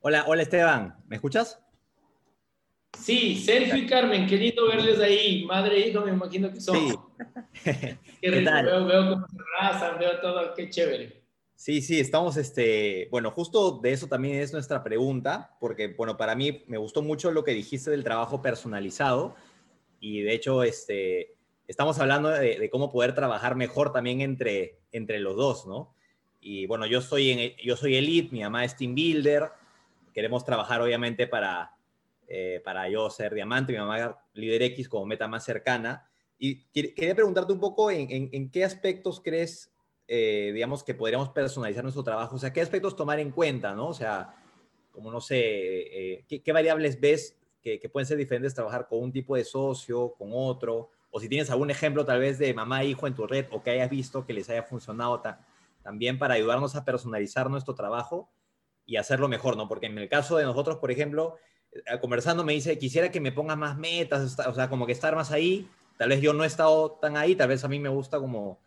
Hola, hola Esteban, ¿me escuchas? Sí, Sergio y Carmen, qué lindo verles ahí. Madre e hijo, me imagino que son. Sí. qué rico, Veo, veo cómo se abrazan, veo todo, qué chévere. Sí, sí, estamos, este, bueno, justo de eso también es nuestra pregunta, porque, bueno, para mí me gustó mucho lo que dijiste del trabajo personalizado y de hecho, este, estamos hablando de, cómo poder trabajar mejor también entre, entre los dos, ¿no? Y bueno, yo soy, en, yo soy Elite, mi mamá es Team Builder, queremos trabajar obviamente para, eh, para yo ser diamante, mi mamá líder X como meta más cercana. Y quería preguntarte un poco en, en qué aspectos crees eh, digamos, que podríamos personalizar nuestro trabajo? O sea, ¿qué aspectos tomar en cuenta, no? O sea, como no sé, eh, ¿qué, variables ves que, pueden ser diferentes trabajar con un tipo de socio, con otro? O si tienes algún ejemplo tal vez de mamá e hijo en tu red o que hayas visto que les haya funcionado también para ayudarnos a personalizar nuestro trabajo y hacerlo mejor, ¿no? Porque en el caso de nosotros, por ejemplo, eh, conversando me dice, quisiera que me pongas más metas, o sea, como que estar más ahí. Tal vez yo no he estado tan ahí, tal vez a mí me gusta como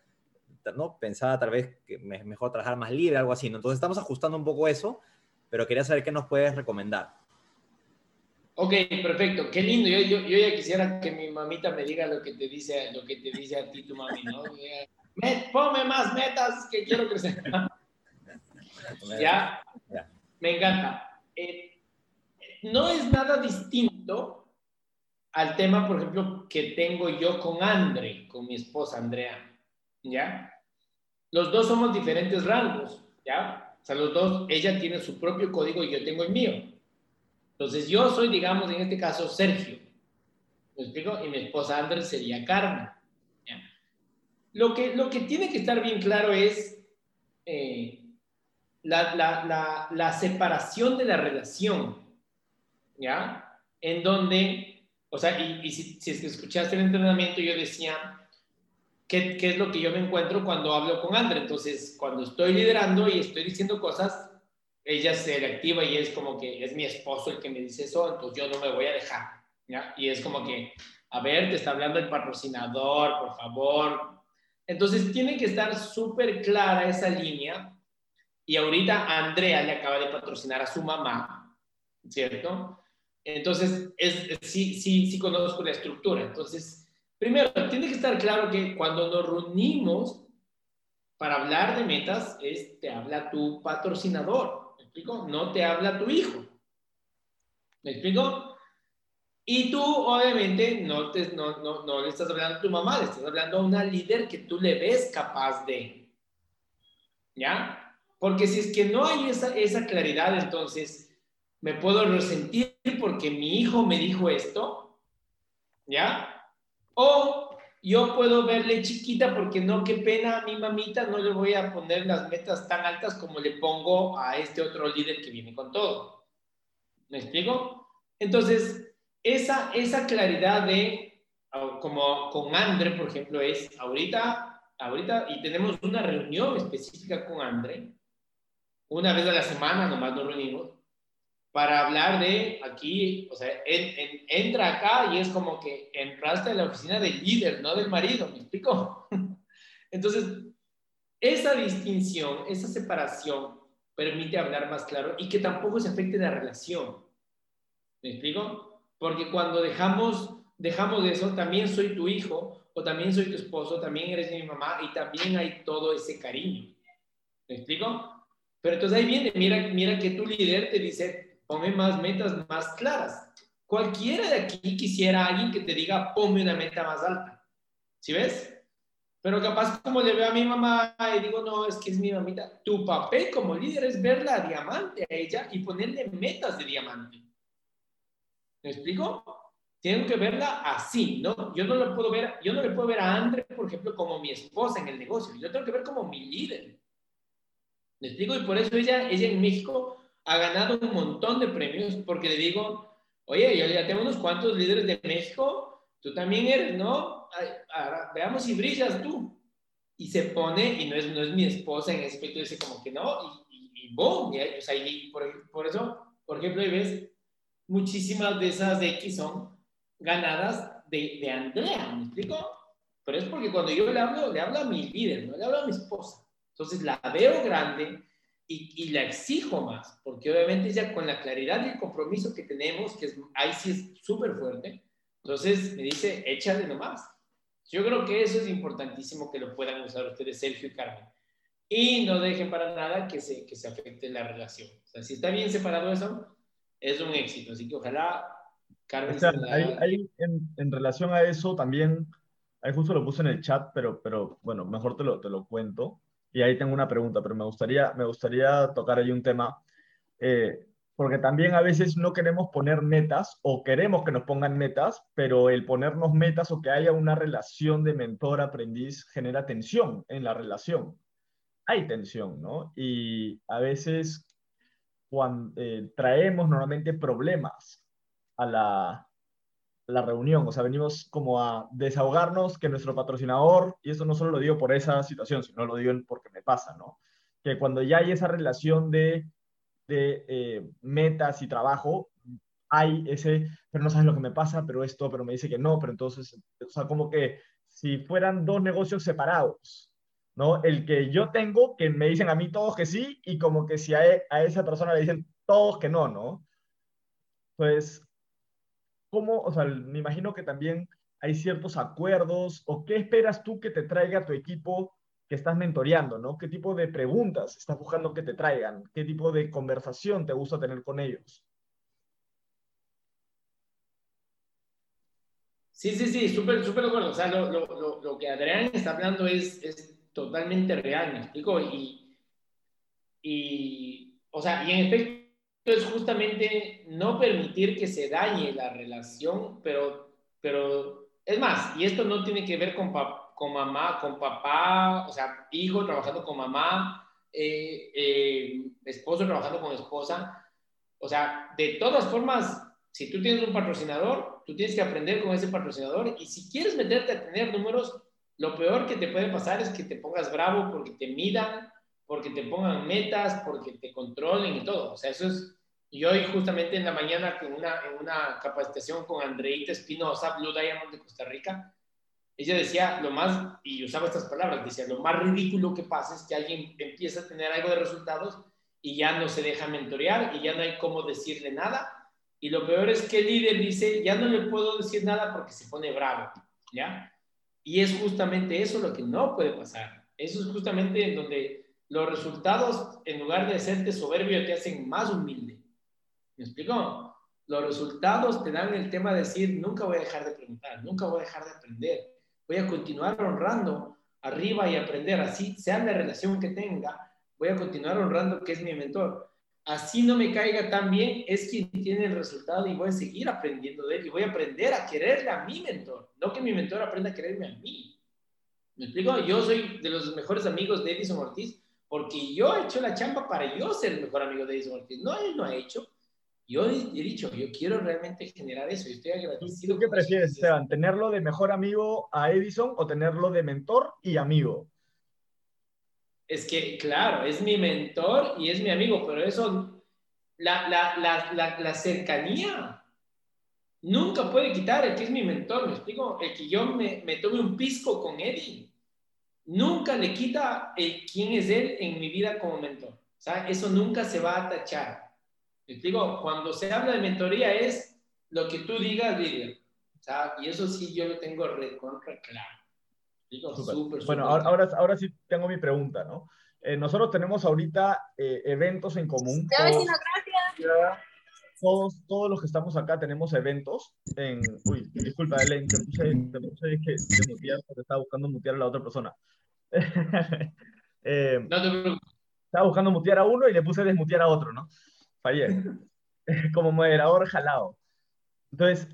¿no? Pensaba tal vez que es mejor trabajar más libre, algo así, ¿no? Entonces estamos ajustando un poco eso, pero quería saber qué nos puedes recomendar. Ok, perfecto. Qué lindo. Yo, yo, ya quisiera que mi mamita me diga lo que te dice, lo que te dice a ti tu mami, ¿no? Ponme más metas que quiero crecer. ¿Ya? Me encanta. Eh, no es nada distinto al tema, por ejemplo, que tengo yo con Andre, con mi esposa Andrea. ¿Ya? los dos somos diferentes rangos, ¿ya? O sea, los dos, ella tiene su propio código y yo tengo el mío. Entonces, yo soy, digamos, en este caso, Sergio. ¿Me explico? Y mi esposa Andrés sería Carmen. Lo, que, lo que tiene que estar bien claro es eh, la, la, la, separación de la relación, ¿ya? En donde, o sea, y, si, si escuchaste el entrenamiento, yo decía, ¿qué, es lo que yo me encuentro cuando hablo con Andrea? Entonces, cuando estoy liderando y estoy diciendo cosas, ella se activa y es como que es mi esposo el que me dice eso, entonces yo no me voy a dejar, ¿ya? Y es como que, a ver, te está hablando el patrocinador, por favor. Entonces, tiene que estar súper clara esa línea. Y ahorita Andrea le acaba de patrocinar a su mamá, ¿cierto? Entonces, es, sí, sí, sí conozco la estructura. Entonces, Primero, tiene que estar claro que cuando nos reunimos para hablar de metas, es, te habla tu patrocinador, ¿me explico? No te habla tu hijo. ¿Me explico? Y tú, obviamente, no, te, le estás hablando a tu mamá, le estás hablando a una líder que tú le ves capaz de. ¿Ya? Porque si es que no hay esa, esa claridad, entonces me puedo resentir porque mi hijo me dijo esto, ¿ya? O yo puedo verle chiquita porque no, qué pena a mi mamita, no le voy a poner las metas tan altas como le pongo a este otro líder que viene con todo. ¿Me explico? Entonces, esa, esa claridad de, como con Andre, por ejemplo, es ahorita, ahorita, y tenemos una reunión específica con Andre, una vez a la semana nomás nos reunimos, para hablar de aquí, o sea, entra acá y es como que entraste a la oficina del líder, no del marido, ¿me explico? Entonces, esa distinción, esa separación permite hablar más claro y que tampoco se afecte la relación. ¿Me explico? Porque cuando dejamos, dejamos de eso, también soy tu hijo o también soy tu esposo, también eres mi mamá y también hay todo ese cariño. ¿Me explico? Pero entonces ahí viene, mira, mira que tu líder te dice, ponme más metas más claras. Cualquiera de aquí quisiera alguien que te diga, ponme una meta más alta. ¿Sí ves? Pero capaz como le veo a mi mamá y digo, no, es que es mi mamita. Tu papel como líder es verla a diamante a ella y ponerle metas de diamante. ¿Me explico? Tengo que verla así, ¿no? Yo no lo puedo ver, yo no le puedo ver a Andre, por ejemplo, como mi esposa en el negocio. Yo tengo que ver como mi líder. ¿Me explico? Y por eso ella, ella en México ha ganado un montón de premios porque le digo, oye, yo ya tengo unos cuantos líderes de México, tú también eres, ¿no? veamos si brillas tú. Y se pone, y no es, no es mi esposa en ese aspecto, dice como que no, y, y, boom, o sea, y por, por, eso, por ejemplo, ves, muchísimas de esas X son ganadas de, de Andrea, ¿me explico? Pero es porque cuando yo le hablo, le hablo a mi líder, no le hablo a mi esposa. Entonces la veo grande, y, la exijo más, porque obviamente ya con la claridad y el compromiso que tenemos, que es, ahí sí es súper fuerte, entonces me dice, échale nomás. Yo creo que eso es importantísimo que lo puedan usar ustedes, Sergio y Carmen. Y no dejen para nada que se, que se afecte la relación. O sea, si está bien separado eso, es un éxito. Así que ojalá Carmen... ahí, en, en, relación a eso también, ahí justo lo puse en el chat, pero, pero bueno, mejor te lo, te lo cuento. Y ahí tengo una pregunta, pero me gustaría, me gustaría tocar ahí un tema. Eh, porque también a veces no queremos poner metas o queremos que nos pongan metas, pero el ponernos metas o que haya una relación de mentor-aprendiz genera tensión en la relación. Hay tensión, ¿no? Y a veces cuando, eh, traemos normalmente problemas a la, la reunión, o sea, venimos como a desahogarnos que nuestro patrocinador, y eso no solo lo digo por esa situación, sino lo digo porque me pasa, ¿no? Que cuando ya hay esa relación de de eh, metas y trabajo, hay ese, pero no sabes lo que me pasa, pero esto, pero me dice que no, pero entonces, o sea, como que si fueran dos negocios separados, ¿no? El que yo tengo, que me dicen a mí todos que sí, y como que si a, e, a esa persona le dicen todos que no, ¿no? Pues, ¿cómo, o sea, me imagino que también hay ciertos acuerdos, o qué esperas tú que te traiga tu equipo que estás mentoreando, ¿no? ¿Qué tipo de preguntas estás buscando que te traigan? ¿Qué tipo de conversación te gusta tener con ellos? Sí, sí, sí, súper, súper de acuerdo. O sea, lo, lo, lo, que Adrián está hablando es, es totalmente real, ¿me explico? Y, y, o sea, y en efecto es justamente no permitir que se dañe la relación, pero, pero es más, y esto no tiene que ver con, con mamá, con papá, o sea, hijo trabajando con mamá, eh, eh, esposo trabajando con esposa. O sea, de todas formas, si tú tienes un patrocinador, tú tienes que aprender con ese patrocinador y si quieres meterte a tener números, lo peor que te puede pasar es que te pongas bravo porque te midan, porque te pongan metas, porque te controlen y todo. O sea, eso es... Y hoy justamente en la mañana en una, en una capacitación con Andreita Espinosa, Blue Diamond de Costa Rica, ella decía lo más, y usaba estas palabras, decía, lo más ridículo que pasa es que alguien empieza a tener algo de resultados y ya no se deja mentorear y ya no hay cómo decirle nada. Y lo peor es que el líder dice, ya no le puedo decir nada porque se pone bravo, ¿ya? Y es justamente eso lo que no puede pasar. Eso es justamente en donde los resultados, en lugar de hacerte soberbio, te hacen más humilde. ¿Me explico? Los resultados te dan el tema de decir, nunca voy a dejar de preguntar, nunca voy a dejar de aprender voy a continuar honrando arriba y aprender, así sea la relación que tenga, voy a continuar honrando que es mi mentor. Así no me caiga tan bien, es quien tiene el resultado y voy a seguir aprendiendo de él y voy a aprender a quererle a mi mentor, no que mi mentor aprenda a quererme a mí. ¿Me explico? Yo soy de los mejores amigos de Edison Ortiz porque yo he hecho la chamba para yo ser el mejor amigo de Edison Ortiz. No, él no ha hecho. Yo he dicho, yo quiero realmente generar eso y estoy agradecido. ¿Tú qué prefieres, Esteban? ¿Tenerlo de mejor amigo a Edison o tenerlo de mentor y amigo? Es que, claro, es mi mentor y es mi amigo, pero eso, la, la, la, la cercanía nunca puede quitar el que es mi mentor, ¿me explico? El que yo me, me tome un pisco con Eddie, nunca le quita el quién es él en mi vida como mentor. O sea, eso nunca se va a tachar digo, cuando se habla de mentoría es lo que tú digas, líder. y eso sí yo lo tengo recontra claro. Digo, bueno, ahora, ahora sí tengo mi pregunta, ¿no? Eh, nosotros tenemos ahorita eh, eventos en común. Todos, gracias. Todos, todos los que estamos acá tenemos eventos en... Uy, disculpa, Elen, te puse, te puse que te mutear porque estaba buscando mutear a la otra persona. eh, no te preocupes. Estaba buscando mutear a uno y le puse desmutear a otro, ¿no? Fallé, como moderador jalado. Entonces,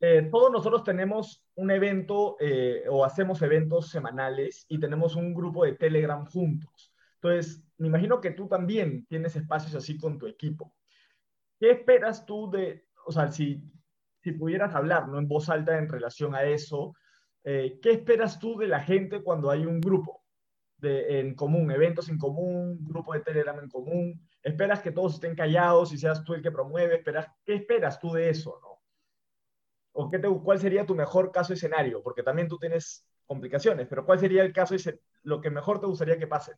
eh, todos nosotros tenemos un evento eh, o hacemos eventos semanales y tenemos un grupo de Telegram juntos. Entonces, me imagino que tú también tienes espacios así con tu equipo. ¿Qué esperas tú de, o sea, si, si pudieras hablar ¿no? en voz alta en relación a eso, eh, ¿qué esperas tú de la gente cuando hay un grupo de, en común, eventos en común, grupo de Telegram en común? Esperas que todos estén callados y seas tú el que promueve, esperas, ¿qué esperas tú de eso? ¿no? ¿O qué te, cuál sería tu mejor caso escenario? Porque también tú tienes complicaciones, pero ¿cuál sería el caso, lo que mejor te gustaría que pase?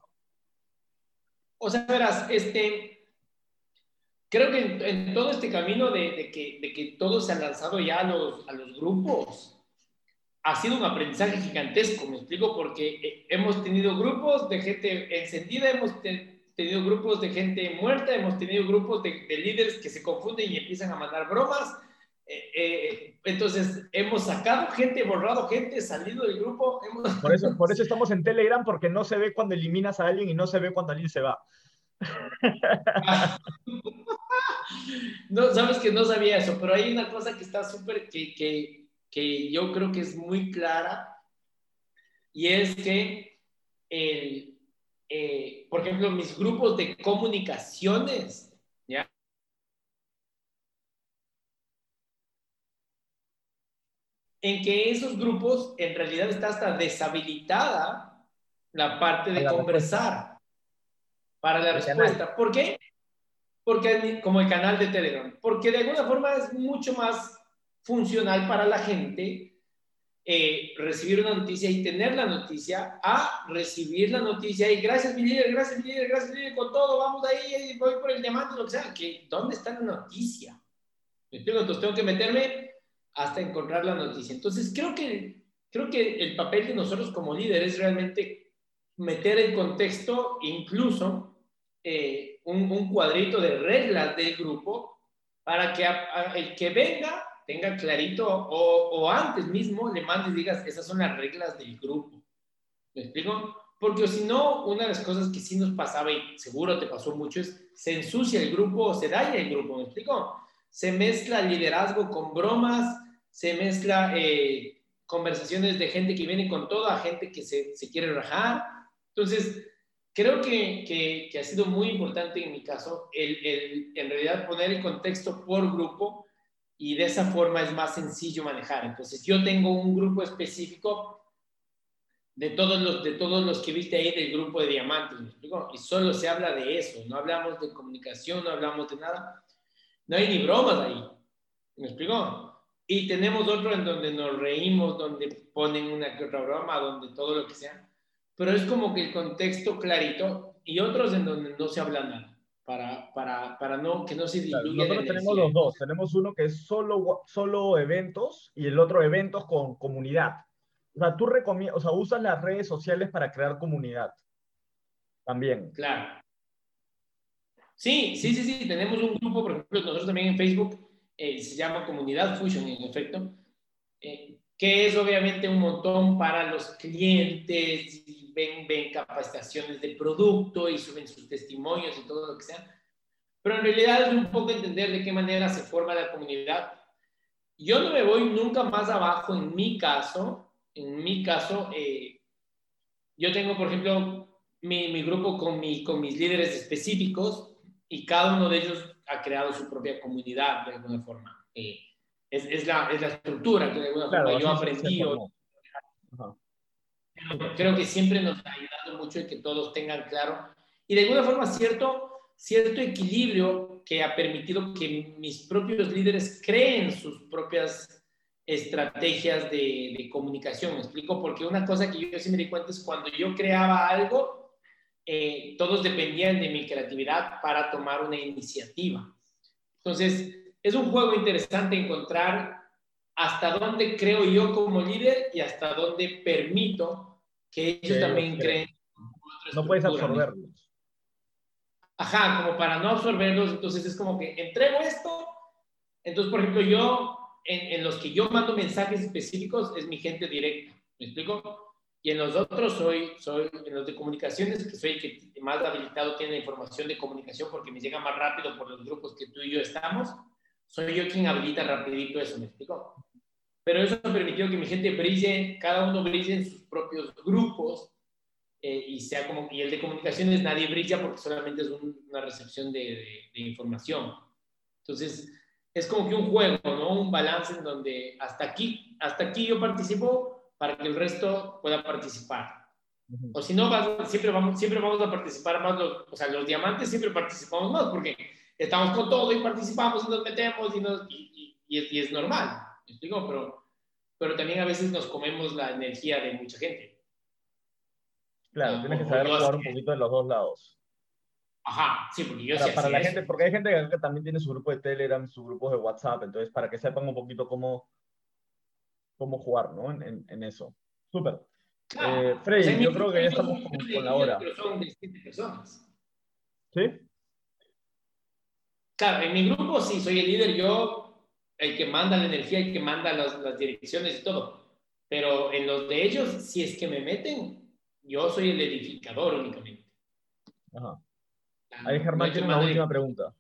O sea, verás, este, creo que en, todo este camino de, que, de que todo se ha lanzado ya a los, a los grupos, ha sido un aprendizaje gigantesco, me explico, porque eh, hemos tenido grupos de gente encendida, hemos tenido grupos de gente muerta, hemos tenido grupos de, líderes que se confunden y empiezan a mandar bromas. Eh, eh, entonces, hemos sacado gente, borrado gente, salido del grupo. Por, eso, por eso estamos en Telegram, porque no se ve cuando eliminas a alguien y no se ve cuando alguien se va. no, sabes que no sabía eso, pero hay una cosa que está súper, que, que que yo creo que es muy clara y es que, el, eh, por ejemplo, mis grupos de comunicaciones, ¿ya? En que esos grupos en realidad está hasta deshabilitada la parte de conversar para la respuesta. ¿Por qué? Porque como el canal de Telegram, porque de alguna forma es mucho más funcional para la gente eh, recibir una noticia y tener la noticia a recibir la noticia y gracias mi líder, gracias mi líder, gracias mi líder, con todo, vamos ahí, voy por el diamante, lo que sea, que ¿dónde está la noticia? Entonces tengo que meterme hasta encontrar la noticia. Entonces creo que, creo que el papel de nosotros como líderes es realmente meter en contexto incluso eh, un, cuadrito de reglas del grupo para que el que venga tenga clarito o, antes mismo le mandes y digas, esas son las reglas del grupo. ¿Me explico? Porque si no, una de las cosas que sí nos pasaba y seguro te pasó mucho es, se ensucia el grupo o se daña el grupo, ¿me explico? Se mezcla liderazgo con bromas, se mezcla eh, conversaciones de gente que viene con toda gente que se, se quiere rajar. Entonces, creo que, que, que, ha sido muy importante en mi caso el, el, en realidad poner el contexto por grupo y de esa forma es más sencillo manejar. Entonces, yo tengo un grupo específico de todos los, de todos los que viste ahí del grupo de diamantes, ¿me explico? Y solo se habla de eso, no hablamos de comunicación, no hablamos de nada. No hay ni bromas ahí, ¿me explico? Y tenemos otro en donde nos reímos, donde ponen una que otra broma, donde todo lo que sea. Pero es como que el contexto clarito y otros en donde no se habla nada para, para, para no, que no se diluya. Nosotros tenemos los dos. Tenemos uno que es solo, solo eventos y el otro eventos con comunidad. O sea, tú recomiendas, o sea, usas las redes sociales para crear comunidad. También. Claro. Sí, sí, sí, sí. Tenemos un grupo, por ejemplo, nosotros también en Facebook, eh, se llama Comunidad Fusion, en efecto, eh, que es obviamente un montón para los clientes ven, ven capacitaciones de producto y suben sus testimonios y todo lo que sea. Pero en realidad es un poco entender de qué manera se forma la comunidad. Yo no me voy nunca más abajo en mi caso. En mi caso, eh, yo tengo, por ejemplo, mi, mi grupo con, mi, con mis líderes específicos y cada uno de ellos ha creado su propia comunidad de alguna forma. Eh, es, es, la, es, la, estructura que de alguna forma yo aprendí creo que siempre nos ha ayudado mucho el que todos tengan claro y de alguna forma cierto, cierto equilibrio que ha permitido que mis propios líderes creen sus propias estrategias de, de comunicación. Me explico, porque una cosa que yo sí me di cuenta es cuando yo creaba algo, eh, todos dependían de mi creatividad para tomar una iniciativa. Entonces, es un juego interesante encontrar hasta dónde creo yo como líder y hasta dónde permito que ellos también creen. No puedes absorberlos. Ajá, como para no absorberlos, entonces es como que entrego esto, entonces, por ejemplo, yo, en, los que yo mando mensajes específicos, es mi gente directa, ¿me explico? Y en los otros soy, soy en los de comunicaciones, que soy el que más habilitado tiene la información de comunicación porque me llega más rápido por los grupos que tú y yo estamos, soy yo quien habilita rapidito eso, ¿me explico? Pero eso ha permitido que mi gente brille, cada uno brille en sus propios grupos eh, y sea como, y el de comunicaciones nadie brilla porque solamente es una recepción de, de, información. Entonces, es como que un juego, ¿no? Un balance en donde hasta aquí, hasta aquí yo participo para que el resto pueda participar. O si no, siempre, vamos, siempre vamos a participar más, los, o sea, los diamantes siempre participamos más porque estamos con todo y participamos y nos metemos y, nos, y, y, y es normal. ¿Me explico? Pero, pero también a veces nos comemos la energía de mucha gente. Claro, tienes que saber jugar un poquito de los dos lados. Ajá, sí, porque yo para, sí para la eso. gente, porque hay gente que también tiene su grupo de Telegram, sus grupos de WhatsApp, entonces para que sepan un poquito cómo, cómo jugar, ¿no? En, en- en eso. Súper. Claro. Eh, Freddy, O sea, mi yo creo que ya estamos con, con la hora. Pero son de siete personas. ¿Sí? Claro, en mi grupo sí, soy el líder, yo, el que manda la energía, el que manda las, las direcciones y todo. Pero en los de ellos, si es que me meten, yo soy el edificador únicamente. Ajá. Ah, Ahí Germán tiene una última pregunta.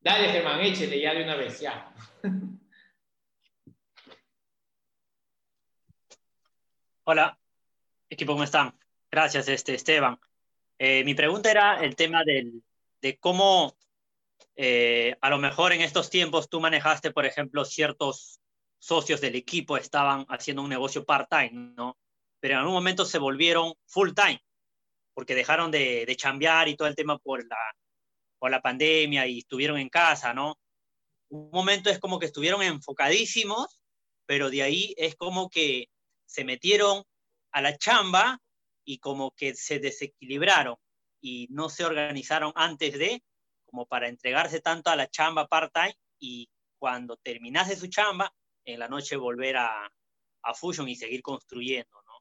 Dale, Germán, échele ya de una vez, ya. Hola, equipo, ¿cómo están? Gracias, este, Esteban. Eh, mi pregunta era el tema del, de cómo eh, a lo mejor en estos tiempos tú manejaste, por ejemplo, ciertos socios del equipo estaban haciendo un negocio part-time, ¿no? Pero en algún momento se volvieron full-time, porque dejaron de, de chambear y todo el tema por la, por la pandemia y estuvieron en casa, ¿no? Un momento es como que estuvieron enfocadísimos, pero de ahí es como que se metieron a la chamba y como que se desequilibraron y no se organizaron antes de, como para entregarse tanto a la chamba part-time y cuando terminase su chamba, en la noche volver a, a Fusion y seguir construyendo, ¿no?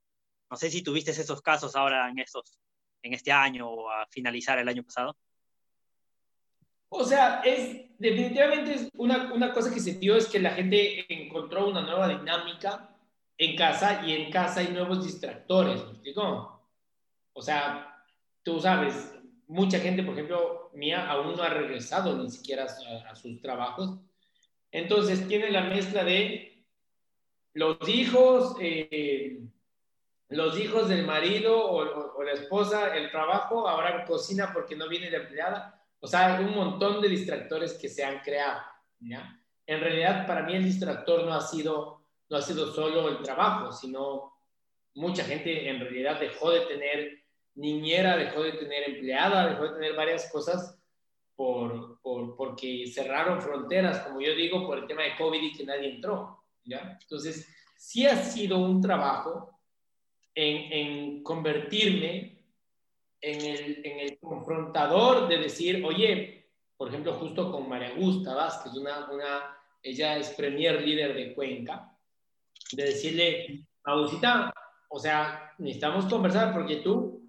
No sé si tuviste esos casos ahora en, estos, en este año o a finalizar el año pasado. O sea, es definitivamente es una, una cosa que se dio es que la gente encontró una nueva dinámica en casa y en casa hay nuevos distractores, ¿me explico? O sea, tú sabes, mucha gente, por ejemplo, mía, aún no ha regresado ni siquiera a, sus trabajos. Entonces tiene la mezcla de los hijos, eh, los hijos del marido o, la esposa, el trabajo, ahora cocina porque no viene la empleada. O sea, hay un montón de distractores que se han creado. En realidad, para mí el distractor no ha sido, no ha sido solo el trabajo, sino mucha gente en realidad dejó de tener niñera, dejó de tener empleada, dejó de tener varias cosas por, por, porque cerraron fronteras, como yo digo, por el tema de COVID y que nadie entró. ¿ya? Entonces, sí ha sido un trabajo en, en convertirme en el, en el, confrontador de decir, oye, por ejemplo, justo con María Augusta Vázquez, una, una, ella es premier líder de Cuenca, de decirle, Agusita, o sea, necesitamos conversar porque tú,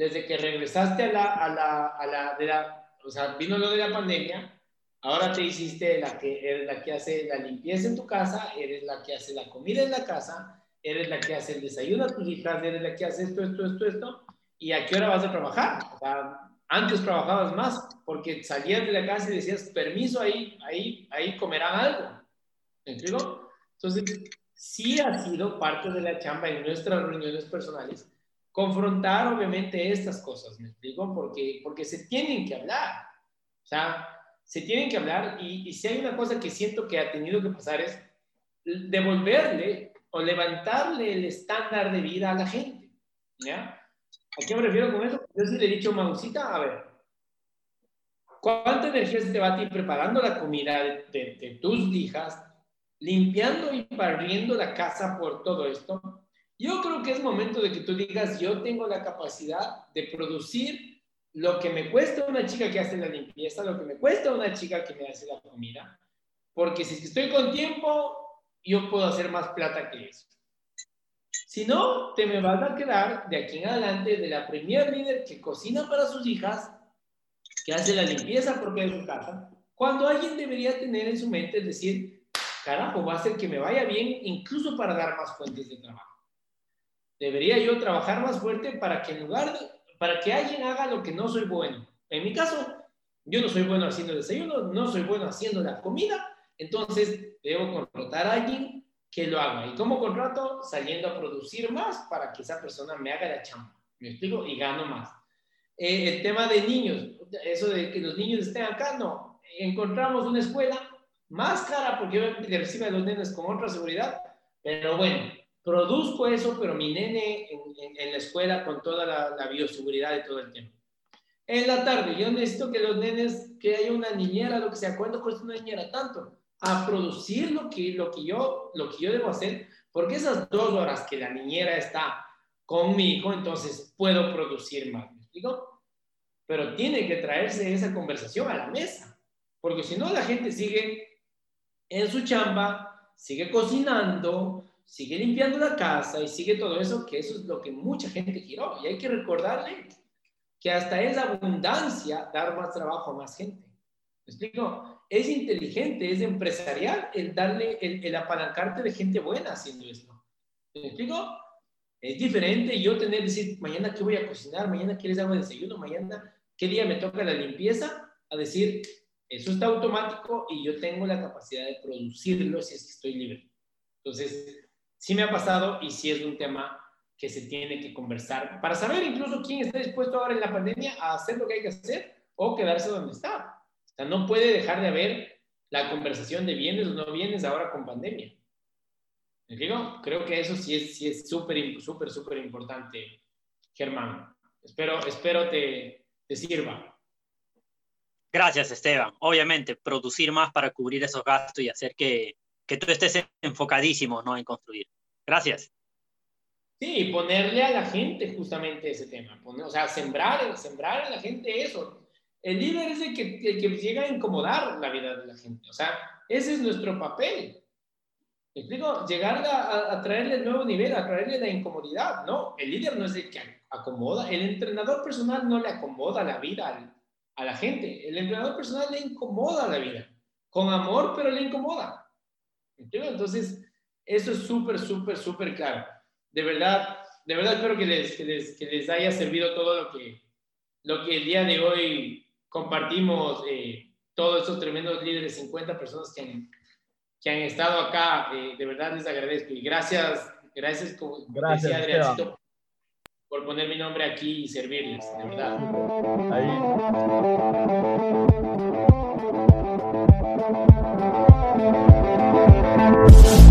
desde que regresaste a la, a la, a la, de la, o sea, vino lo de la pandemia, ahora te hiciste la que, eres la que hace la limpieza en tu casa, eres la que hace la comida en la casa, eres la que hace el desayuno a tus hijas, eres la que hace esto, esto, esto, esto, ¿y a qué hora vas a trabajar? O sea, antes trabajabas más porque salías de la casa y decías, permiso, ahí, ahí, ahí comerán algo. ¿Me explico? Entonces, sí ha sido parte de la chamba en nuestras reuniones personales confrontar obviamente estas cosas, ¿me explico? Porque, porque se tienen que hablar. O sea, se tienen que hablar y, y si hay una cosa que siento que ha tenido que pasar es devolverle o levantarle el estándar de vida a la gente. ¿Ya? ¿A qué me refiero con eso? Yo sí le he dicho, Mausita, a ver, ¿cuánta energía se te va a ti preparando la comida de, de, de, tus hijas, limpiando y barriendo la casa por todo esto? Yo creo que es momento de que tú digas, yo tengo la capacidad de producir lo que me cuesta una chica que hace la limpieza, lo que me cuesta una chica que me hace la comida, porque si estoy con tiempo, yo puedo hacer más plata que eso. Si no, te me vas a quedar de aquí en adelante de la premier líder que cocina para sus hijas, que hace la limpieza propia de su casa, cuando alguien debería tener en su mente es decir, carajo, va a hacer que me vaya bien incluso para dar más fuentes de trabajo. Debería yo trabajar más fuerte para que en lugar de, para que alguien haga lo que no soy bueno. En mi caso, yo no soy bueno haciendo desayuno, no soy bueno haciendo la comida, entonces debo contratar a alguien que lo haga. ¿Y cómo contrato? Saliendo a producir más para que esa persona me haga la chamba. ¿Me explico? Y gano más. Eh, el tema de niños, eso de que los niños estén acá, no. Encontramos una escuela más cara porque recibe a los nenes con otra seguridad, pero bueno, produzco eso, pero mi nene en, la escuela con toda la, la, bioseguridad y todo el tema. En la tarde, yo necesito que los nenes, que haya una niñera, lo que sea, ¿cuánto cuesta una niñera? Tanto a producir lo que, lo, que yo, lo que yo debo hacer, porque esas dos horas que la niñera está con mi hijo, entonces puedo producir más. ¿Me pero tiene que traerse esa conversación a la mesa, porque si no la gente sigue en su chamba, sigue cocinando, sigue limpiando la casa y sigue todo eso, que eso es lo que mucha gente giró. Y hay que recordarle que hasta es abundancia dar más trabajo a más gente. ¿Me explico? Es inteligente, es empresarial el darle, el, el apalancarte de gente buena haciendo esto. ¿Me explico? Es diferente yo tener, decir, mañana qué voy a cocinar, mañana qué les hago desayuno, mañana qué día me toca la limpieza, a decir, eso está automático y yo tengo la capacidad de producirlo si es que estoy libre. Entonces, sí me ha pasado y sí es un tema que se tiene que conversar para saber incluso quién está dispuesto ahora en la pandemia a hacer lo que hay que hacer o quedarse donde está. O sea, no puede dejar de haber la conversación de bienes o no bienes ahora con pandemia. ¿Me digo? Creo que eso sí es sí es súper, súper, súper importante, Germán. Espero, espero te, te sirva. Gracias, Esteban. Obviamente, producir más para cubrir esos gastos y hacer que, que tú estés enfocadísimo ¿no? en construir. Gracias. Sí, ponerle a la gente justamente ese tema. Poner, o sea, sembrar, sembrar a la gente eso. El líder es el que, el que llega a incomodar la vida de la gente. O sea, ese es nuestro papel. ¿Me explico? Llegar a, a, traerle el nuevo nivel, a traerle la incomodidad. No, el líder no es el que acomoda. El entrenador personal no le acomoda la vida a la gente. El entrenador personal le incomoda la vida. Con amor, pero le incomoda. ¿Me explico? Entonces, eso es súper, súper, súper claro. De verdad, de verdad espero que les, que les, que les haya servido todo lo que, lo que el día de hoy compartimos. Eh, todos esos tremendos líderes, 50 personas que han que han estado acá. Eh, de verdad les agradezco y gracias, gracias, como gracias, decía Adriancito, por poner mi nombre aquí y servirles, de verdad. Ahí. We'll be.